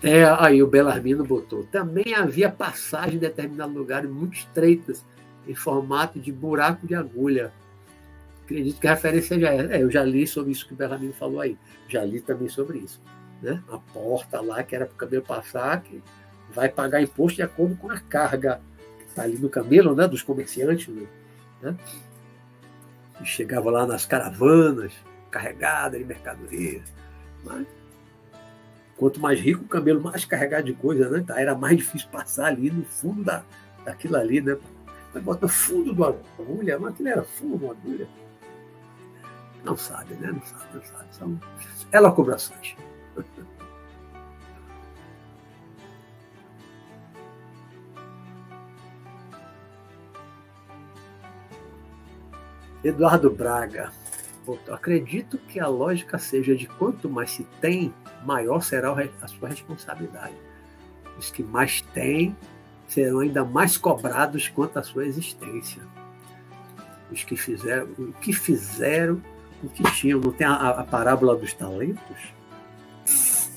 É, aí o Belarmino botou. Também havia passagem em determinados lugares muito estreitas, em formato de buraco de agulha. Acredito que a referência já é. é eu já li sobre isso que o Belarmino falou aí. Já li também sobre isso. Né? A porta lá, que era para o camelo passar, que vai pagar imposto de acordo com a carga que está ali no camelo, né? dos comerciantes. Né? E chegava lá nas caravanas, carregada de mercadoria. Mas Quanto mais rico o camelo, mais carregado de coisa, né? Tá, era mais difícil passar ali no fundo da, daquilo ali, né? Mas bota fundo do agulha, mas aquilo era fundo do agulha. Não sabe, né? Não sabe, não sabe. São elacobrações. Eduardo Braga. Acredito que a lógica seja de quanto mais se tem, maior será a sua responsabilidade. Os que mais têm serão ainda mais cobrados quanto à sua existência. Os que fizeram o que fizeram, o que tinham. Não tem a, a parábola dos talentos?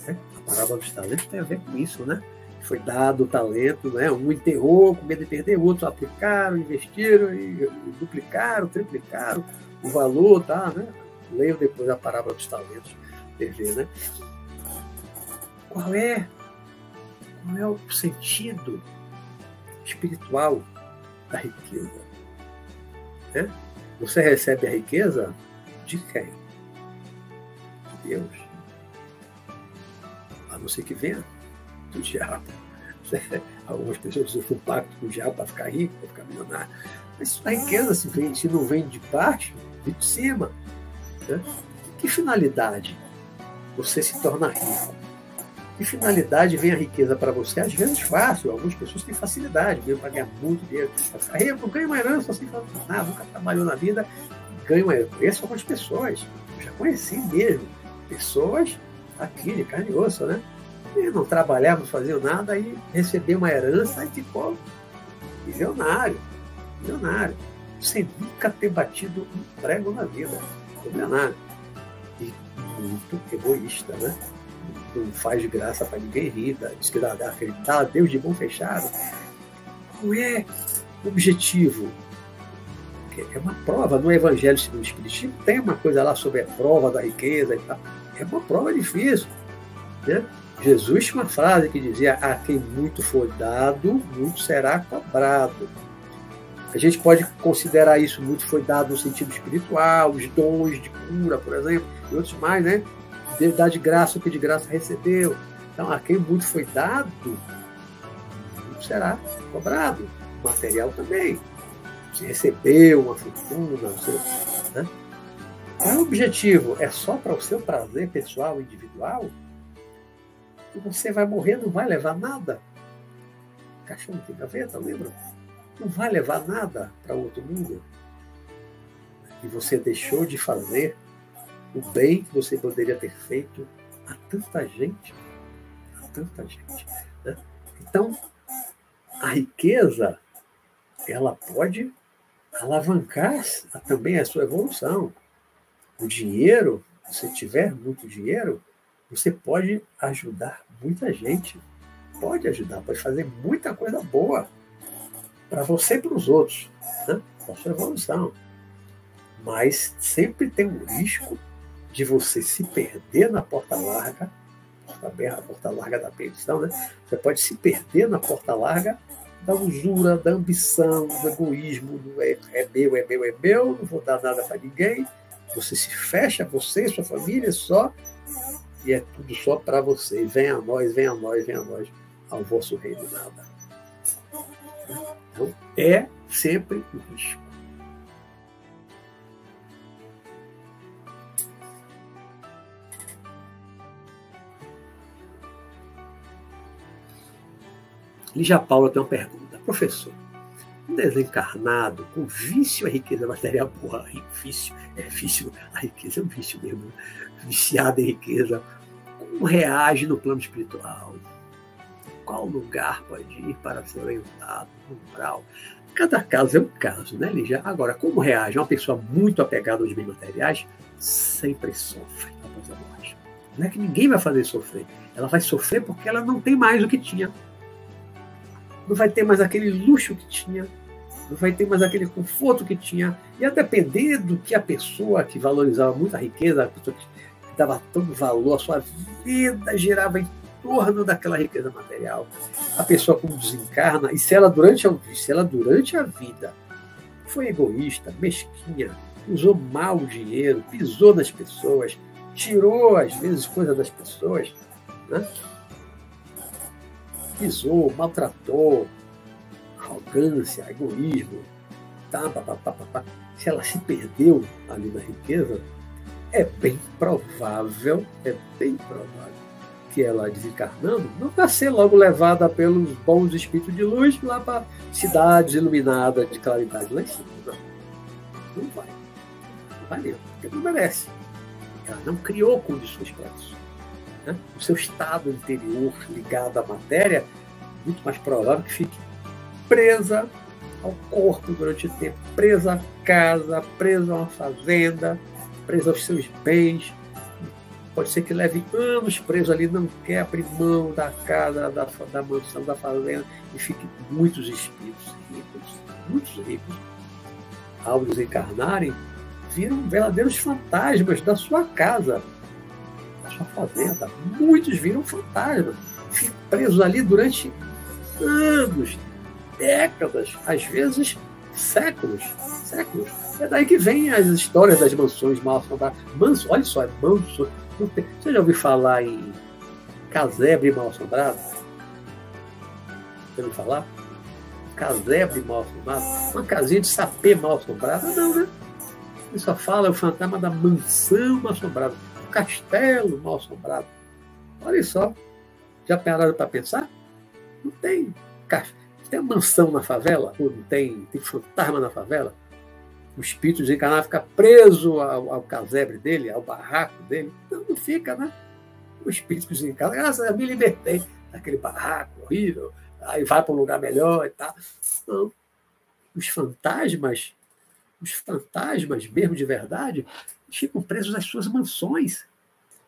É, a parábola dos talentos tem a ver com isso, né? Foi dado o talento, né? um enterrou com medo de perder, outros aplicaram, investiram e, duplicaram, triplicaram o valor, tá? Né? Leiam depois a parábola dos talentos, TV, né? Qual é, qual é o sentido espiritual da riqueza? Né? Você recebe a riqueza de quem? De Deus. A não ser que venha do diabo. *laughs* Algumas pessoas usam um pacto com o diabo para ficar rico, para ficar milionário. Mas a riqueza, se, vem, se não vem de baixo, vem de cima. Né? Que finalidade você se torna rico? Que finalidade vem a riqueza para você? Às vezes fácil, algumas pessoas têm facilidade mesmo para ganhar muito dinheiro. Eu ganho uma herança assim, ah, nunca trabalhou na vida, ganho uma herança. Essas algumas pessoas, eu já conheci mesmo, pessoas aqui de carne e osso, né? E não trabalhavam, não faziam nada, e recebeu uma herança e ficou milionário. Milionário. Sem nunca ter batido um prego na vida. Milionário. E muito egoísta, né? Não faz de graça para ninguém rir, diz que dá, acreditar a Deus de bom fechado. Qual é objetivo? É uma prova no Evangelho segundo o Espiritismo, tem uma coisa lá sobre a prova da riqueza e tal. É uma prova difícil. Né? Jesus tinha uma frase que dizia: A quem muito for dado, muito será cobrado. A gente pode considerar isso muito foi dado no sentido espiritual, os dons de cura, por exemplo, e outros mais, né? Dar de graça o que de graça recebeu. Então, a quem muito foi dado, muito será cobrado. Material também. Você recebeu uma fortuna, você, né? Qual é o objetivo? É só para o seu prazer pessoal, individual? E você vai morrer, não vai levar nada. Caixão tem gaveta, lembra? Não vai levar nada para outro mundo. E você deixou de fazer o bem que você poderia ter feito a tanta gente. A tanta gente. Né? Então, a riqueza, ela pode alavancar também a sua evolução. O dinheiro, se tiver muito dinheiro, você pode ajudar muita gente. Pode ajudar, pode fazer muita coisa boa para você e para os outros, né? para a sua evolução. Mas sempre tem um risco de você se perder na porta larga, porta, porta larga da perdição, né? Você pode se perder na porta larga da usura, da ambição, do egoísmo, do é, é meu, é meu, é meu, não vou dar nada para ninguém. Você se fecha, você e sua família só e é tudo só para vocês. Venha a nós, venha a nós, venha a nós, ao vosso reino nada. Então, é sempre o risco. Lígia Paula tem uma pergunta. Professor, um desencarnado com vício à riqueza material, porra, vício, é vício, a riqueza é um vício mesmo viciada em riqueza, como reage no plano espiritual? Qual lugar pode ir para ser orientado no moral? Cada caso é um caso, né, Lígia? Agora, como reage uma pessoa muito apegada aos bens materiais? Sempre sofre após a morte. Não é que ninguém vai fazer sofrer. Ela vai sofrer porque ela não tem mais o que tinha. Não vai ter mais aquele luxo que tinha. Não vai ter mais aquele conforto que tinha. E a depender do que a pessoa que valorizava muito a riqueza, a pessoa que dava todo valor, a sua vida girava em torno daquela riqueza material. A pessoa como desencarna, e se ela durante a, se ela durante a vida foi egoísta, mesquinha, usou mal o dinheiro, pisou nas pessoas, tirou às vezes coisas das pessoas, né? pisou, maltratou, arrogância, egoísmo, tá, pá, pá, pá, se ela se perdeu ali na riqueza, é bem provável, é bem provável que ela desencarnando não vai ser logo levada pelos bons espíritos de luz lá para cidades iluminadas de claridade lá em cima. Não, não vai. Não vai mesmo, porque não merece. Ela não criou condições para isso. Né? O seu estado interior ligado à matéria, muito mais provável que fique presa ao corpo durante o tempo, presa à casa, presa a uma fazenda, preso aos seus bens. Pode ser que leve anos preso ali, não quer abrir mão da casa, da, da mansão, da fazenda, e fique muitos espíritos ricos, muitos ricos, ao desencarnarem, viram verdadeiros fantasmas da sua casa, da sua fazenda. Muitos viram fantasmas, presos ali durante anos, décadas, às vezes séculos, séculos. É daí que vem as histórias das mansões mal assombradas. Manso, olha só, é manso. Você já ouviu falar em casebre mal assombrado? Já ouviu falar? Casebre mal assombrado? Uma casinha de sapê mal assombrada? Não, né? Ele só fala o fantasma da mansão mal assombrada, do castelo mal assombrado. Olha só, já pararam para pensar? Não tem. Tem mansão na favela? Ou não tem? Tem fantasma na favela? O espírito desencarnado fica preso ao, ao casebre dele, ao barraco dele? Não, não fica, né? O espírito desencarnado, graças a me libertei daquele barraco horrível, aí vai para um lugar melhor e tal. Não. Os fantasmas, os fantasmas mesmo de verdade, ficam presos às suas mansões,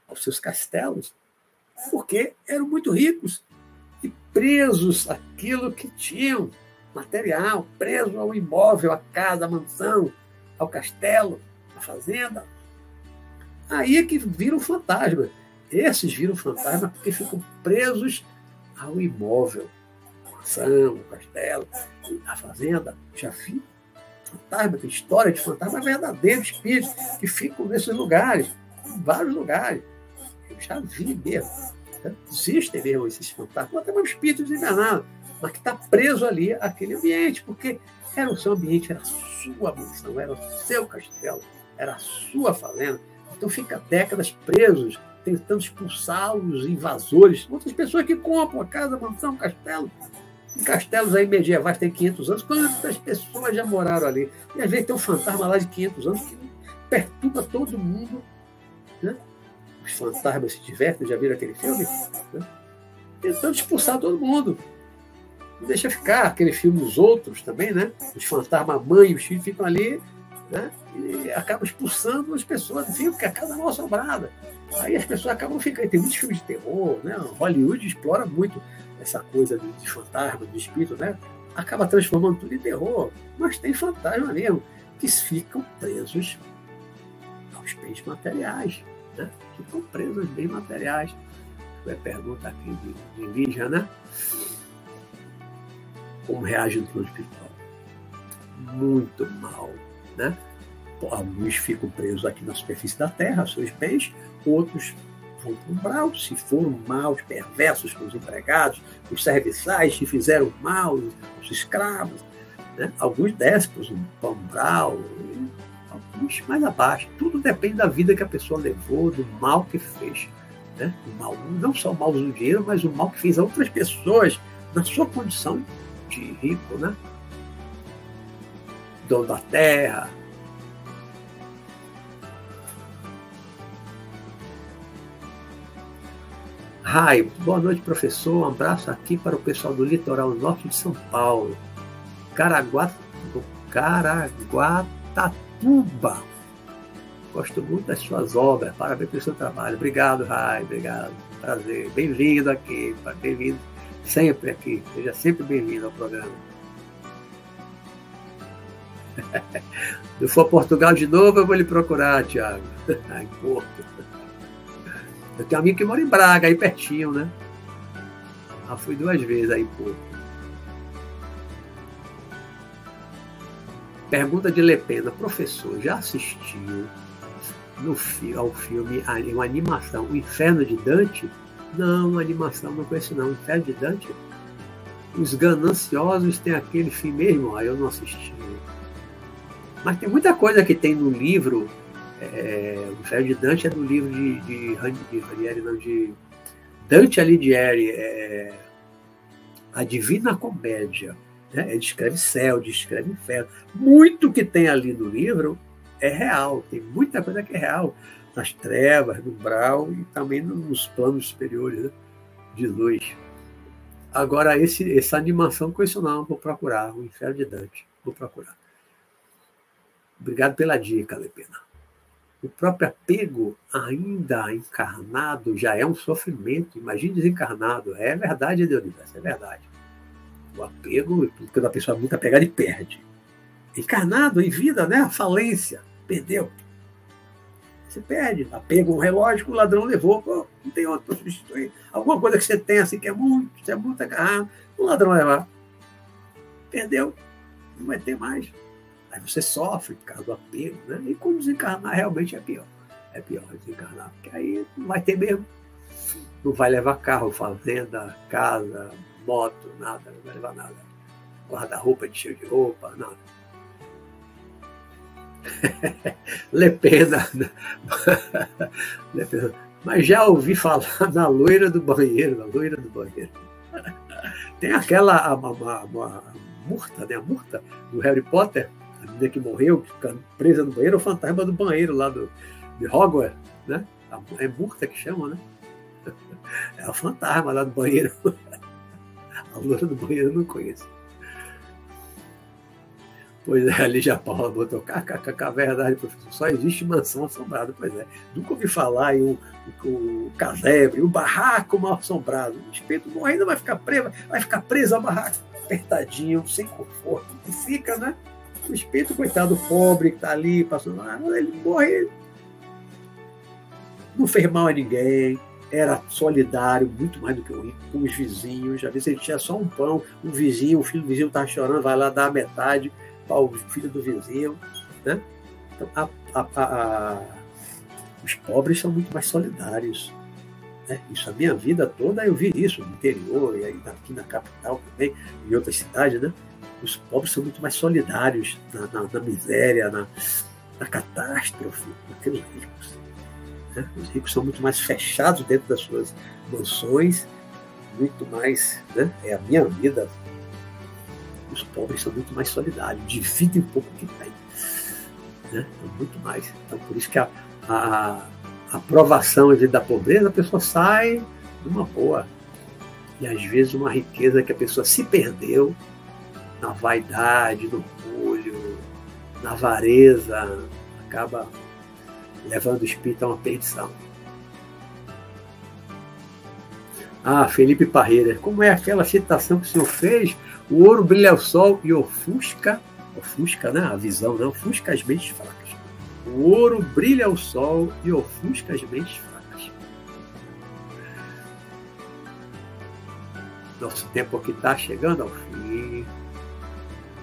aos seus castelos, porque eram muito ricos e presos àquilo que tinham, material, preso ao imóvel, à casa, à mansão, ao castelo, à fazenda. Aí é que viram fantasma. Esses viram fantasma porque ficam presos ao imóvel, a mansão, o castelo, a fazenda. Já vi fantasma, tem história de fantasma verdadeiros espíritos que ficam nesses lugares, em vários lugares. Eu já vi mesmo. Existem mesmo esses fantasmas, até um espírito desenganado, mas que está preso ali àquele ambiente, porque era o seu ambiente, era a sua mansão, era o seu castelo, era a sua fazenda. Então fica décadas presos tentando expulsar os invasores, outras pessoas que compram a casa, a mansão, castelo. Em castelos aí medievais tem 500 anos, quantas pessoas já moraram ali? E às vezes tem um fantasma lá de 500 anos que perturba todo mundo. Né? Os fantasmas se divertem, já viram aquele filme? Né? Tentando expulsar todo mundo. Não deixa ficar aquele filme Os Outros também, né? Os fantasmas mãe e os filhos ficam ali né? e acabam expulsando as pessoas, viu? Porque a casa é mal assombrada. Aí as pessoas acabam ficando. Tem muitos filmes de terror, né? Hollywood explora muito essa coisa de, de fantasma, de espírito, né? Acaba transformando tudo em terror. Mas tem fantasma mesmo, que ficam presos aos bens materiais, né? Ficam presos aos bens materiais. É pergunta aqui de, de Lígia, né? Como reage no plano espiritual? Muito mal, né? Alguns ficam presos aqui na superfície da Terra, seus bens, outros vão para o umbral, se foram maus, perversos com os empregados, os serviçais que fizeram mal, os escravos. Né? Alguns déspotas, um alguns mais abaixo. Tudo depende da vida que a pessoa levou, do mal que fez. Né? O mal, não só o mal do dinheiro, mas o mal que fez a outras pessoas na sua condição de rico, né? dono da terra, Rai, boa noite, professor. Um abraço aqui para o pessoal do litoral norte de São Paulo. Caraguá, Caraguatatuba. Gosto muito das suas obras. Parabéns pelo seu trabalho. Obrigado, Rai. Obrigado. Prazer. Bem-vindo aqui. Bem-vindo sempre aqui. Seja sempre bem-vindo ao programa. *laughs* Se for Portugal de novo, eu vou lhe procurar, Tiago. em Porto. Eu tenho um amigo que mora em Braga, aí pertinho, né? Já fui duas vezes aí, pô. Pergunta de Lepena. Professor, já assistiu no, ao filme uma animação, O Inferno de Dante? Não, animação não conheço não. O Inferno de Dante? Os gananciosos têm aquele fim mesmo? Ah, eu não assisti. Mas tem muita coisa que tem no livro é, o Inferno de Dante é do livro de, de, de não, de Dante Alighieri, é, A Divina Comédia. Né? Ele descreve céu, descreve inferno. Muito que tem ali no livro é real, tem muita coisa que é real. Nas trevas, no brau e também nos planos superiores né? de luz. Agora, esse, essa animação não, vou procurar, o Inferno de Dante, vou procurar. Obrigado pela dica, Lepena o próprio apego ainda encarnado já é um sofrimento. Imagine desencarnado. É verdade, Deonidas, é verdade. O apego, quando a pessoa é muito apegada e perde. Encarnado, em vida, né? Falência, perdeu. Você perde. Apego um relógio que o ladrão levou. Pô, não tem outro substituir. Alguma coisa que você tem assim que é muito, você é muito agarrado, o ladrão levar. Perdeu. Não vai ter mais. Aí você sofre por causa do apego, né? E quando desencarnar, realmente é pior. É pior desencarnar, porque aí não vai ter mesmo. Não vai levar carro, fazenda, casa, moto, nada, não vai levar nada. Guarda-roupa de cheio de roupa, nada. *laughs* Le Pena. *laughs* Le Pena. Mas já ouvi falar na loira do banheiro, na loira do banheiro. *laughs* Tem aquela a, a, a, Murta, né? A Murta do Harry Potter, a menina que morreu, que presa no banheiro, o fantasma do banheiro lá do, de Hogwarts, né? É Murta que chama, né? É o fantasma lá do banheiro. A loira do banheiro eu não conheço. Pois é, a Lígia Paula botou kkk, verdade, professor. Só existe mansão assombrada. Pois é. Nunca ouvi falar em um, um, um casebre, um barraco mal assombrado. O espírito morrendo vai ficar preso, vai ficar preso ao barraco, apertadinho, sem conforto. E fica, né? O espírito, coitado, pobre, que está ali, passando ele morre. Não fez mal a ninguém, era solidário, muito mais do que o rico, com os vizinhos. Às vezes ele tinha só um pão, um vizinho, o filho do vizinho estava chorando, vai lá dar metade o filho do vizinho. Né? Então, a, a, a, os pobres são muito mais solidários. Né? Isso, a minha vida toda eu vi isso no interior, e aí aqui na capital também, em outras cidades. Né? Os pobres são muito mais solidários na, na, na miséria, na, na catástrofe, do que os ricos. Né? Os ricos são muito mais fechados dentro das suas mansões, muito mais. Né? É a minha vida, os pobres são muito mais solidários, dividem um pouco o que tem. Né? Muito mais. Então, por isso que a, a, a aprovação da pobreza, a pessoa sai numa boa. E às vezes uma riqueza que a pessoa se perdeu na vaidade, no orgulho, na avareza, acaba levando o espírito a uma perdição. Ah, Felipe Parreira, como é aquela citação que o senhor fez o ouro brilha ao sol e ofusca, ofusca, né? A visão, não, ofusca as mentes fracas. O ouro brilha ao sol e ofusca as mentes fracas. Nosso tempo aqui está chegando ao fim.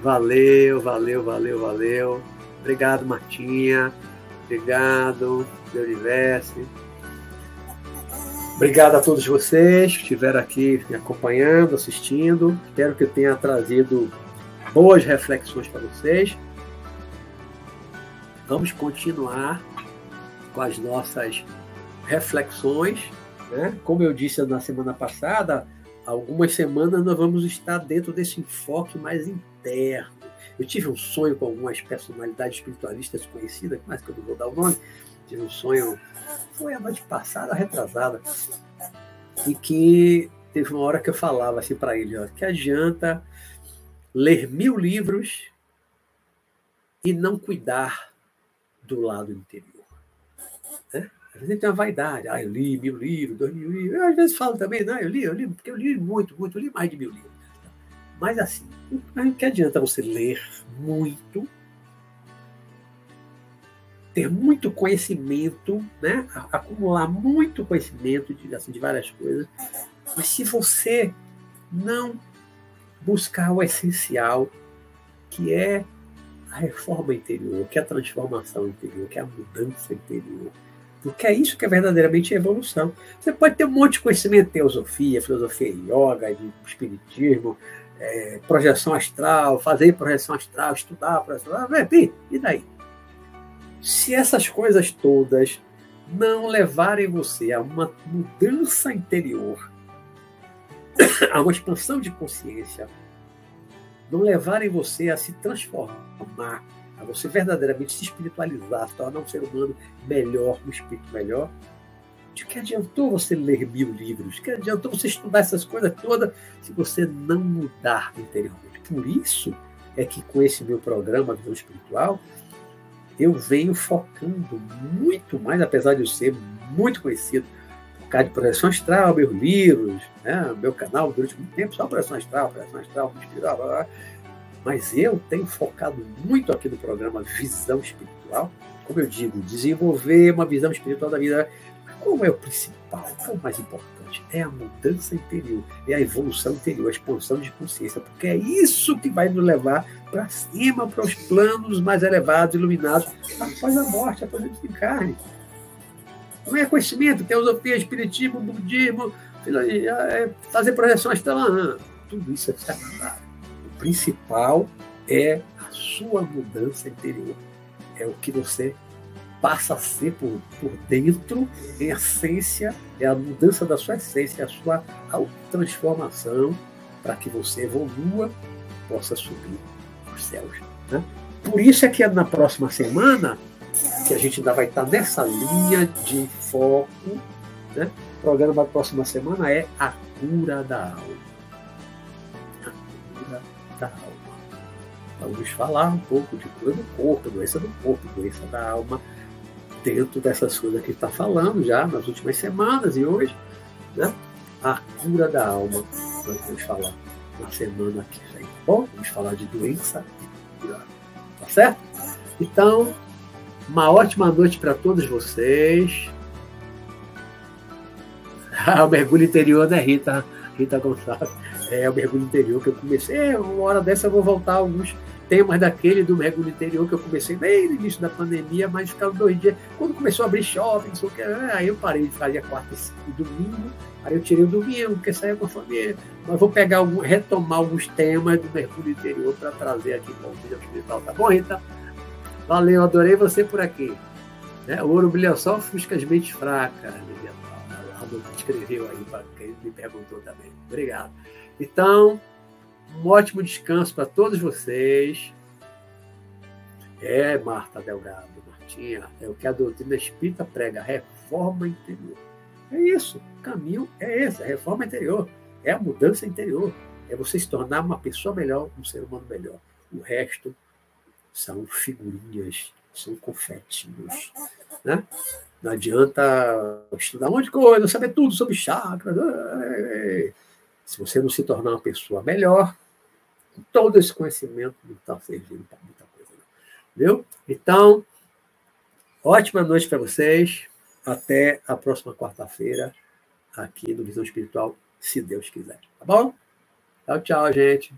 Valeu, valeu, valeu, valeu. Obrigado, Martinha. Obrigado, Deus Universo. Obrigado a todos vocês que estiveram aqui me acompanhando, assistindo. Espero que eu tenha trazido boas reflexões para vocês. Vamos continuar com as nossas reflexões. Né? Como eu disse na semana passada, algumas semanas nós vamos estar dentro desse enfoque mais interno. Eu tive um sonho com algumas personalidades espiritualistas conhecidas, mas que eu não vou dar o nome, tive um sonho, foi a noite passada, retrasada, e que teve uma hora que eu falava assim para ele, ó, que adianta ler mil livros e não cuidar do lado interior. Né? Às vezes tem uma vaidade, ah, eu li mil livros, dois mil livros. Eu às vezes falo também, não, eu li, eu li, porque eu li muito, muito, eu li mais de mil livros. Mas assim, que adianta você ler muito ter muito conhecimento, né? acumular muito conhecimento de, assim, de várias coisas, mas se você não buscar o essencial, que é a reforma interior, que é a transformação interior, que é a mudança interior, porque é isso que é verdadeiramente evolução. Você pode ter um monte de conhecimento teosofia, filosofia yoga, espiritismo, é, projeção astral, fazer projeção astral, estudar projeção astral, e daí? Se essas coisas todas não levarem você a uma mudança interior, *coughs* a uma expansão de consciência, não levarem você a se transformar, a você verdadeiramente se espiritualizar, se tornar um ser humano melhor, um espírito melhor, de que adiantou você ler mil livros? De que adiantou você estudar essas coisas todas se você não mudar interiormente? Por isso é que com esse meu programa Visão Espiritual, eu venho focando muito mais, apesar de eu ser muito conhecido por causa de projeção astral, meus livros, né, meu canal durante muito tempo, só projeção astral, projeção astral, espiritual, blá, blá. mas eu tenho focado muito aqui no programa Visão Espiritual, como eu digo, desenvolver uma visão espiritual da vida. Qual é o principal? Qual é o mais importante? é a mudança interior, é a evolução interior, a expansão de consciência, porque é isso que vai nos levar para cima, para os planos mais elevados, iluminados, após a morte, após o desencarne. Não é conhecimento, teosofia, espiritismo, budismo, é fazer projeção astral, tudo isso é secundário. O principal é a sua mudança interior, é o que você passa a ser por, por dentro, em essência, é a mudança da sua essência, a sua transformação para que você evolua, possa subir os céus. Né? Por isso é que na próxima semana, que a gente ainda vai estar nessa linha de foco, né? o programa da próxima semana é a cura da alma. A cura da alma. Vamos falar um pouco de cura do corpo, doença do corpo, doença da alma, dentro dessas coisas que está falando já nas últimas semanas e hoje, né? A cura da alma. Nós vamos falar na semana que vem, tá bom? Vamos falar de doença e cura. Tá certo? Então, uma ótima noite para todos vocês. *laughs* o mergulho interior da Rita, Rita Gonçalves. É o mergulho interior que eu comecei. É, uma hora dessa eu vou voltar alguns temas daquele do mergulho interior que eu comecei bem no início da pandemia, mas ficava dois dias. Quando começou a abrir shopping, que, aí eu parei de fazer quarta e domingo, aí eu tirei o domingo, porque saía com a família. Mas vou pegar algum, retomar alguns temas do mergulho interior para trazer aqui para o vídeo espiritual, tá bom, Rita? Valeu, adorei você por aqui. É, o ouro brilha só fusca as mentes fracas. A escreveu aí para quem me perguntou também. Obrigado. Então, um ótimo descanso para todos vocês. É, Marta Delgado, Martinha, é o que a doutrina espírita prega, reforma interior. É isso, o caminho é esse, a reforma interior, é a mudança interior, é você se tornar uma pessoa melhor, um ser humano melhor. O resto são figurinhas, são confetinhos. Né? Não adianta estudar um monte de coisa, saber tudo sobre chakras. Se você não se tornar uma pessoa melhor, todo esse conhecimento não está servindo para muita coisa. Não. Viu? Então, ótima noite para vocês. Até a próxima quarta-feira, aqui no Visão Espiritual, se Deus quiser. Tá bom? Tchau, tchau, gente.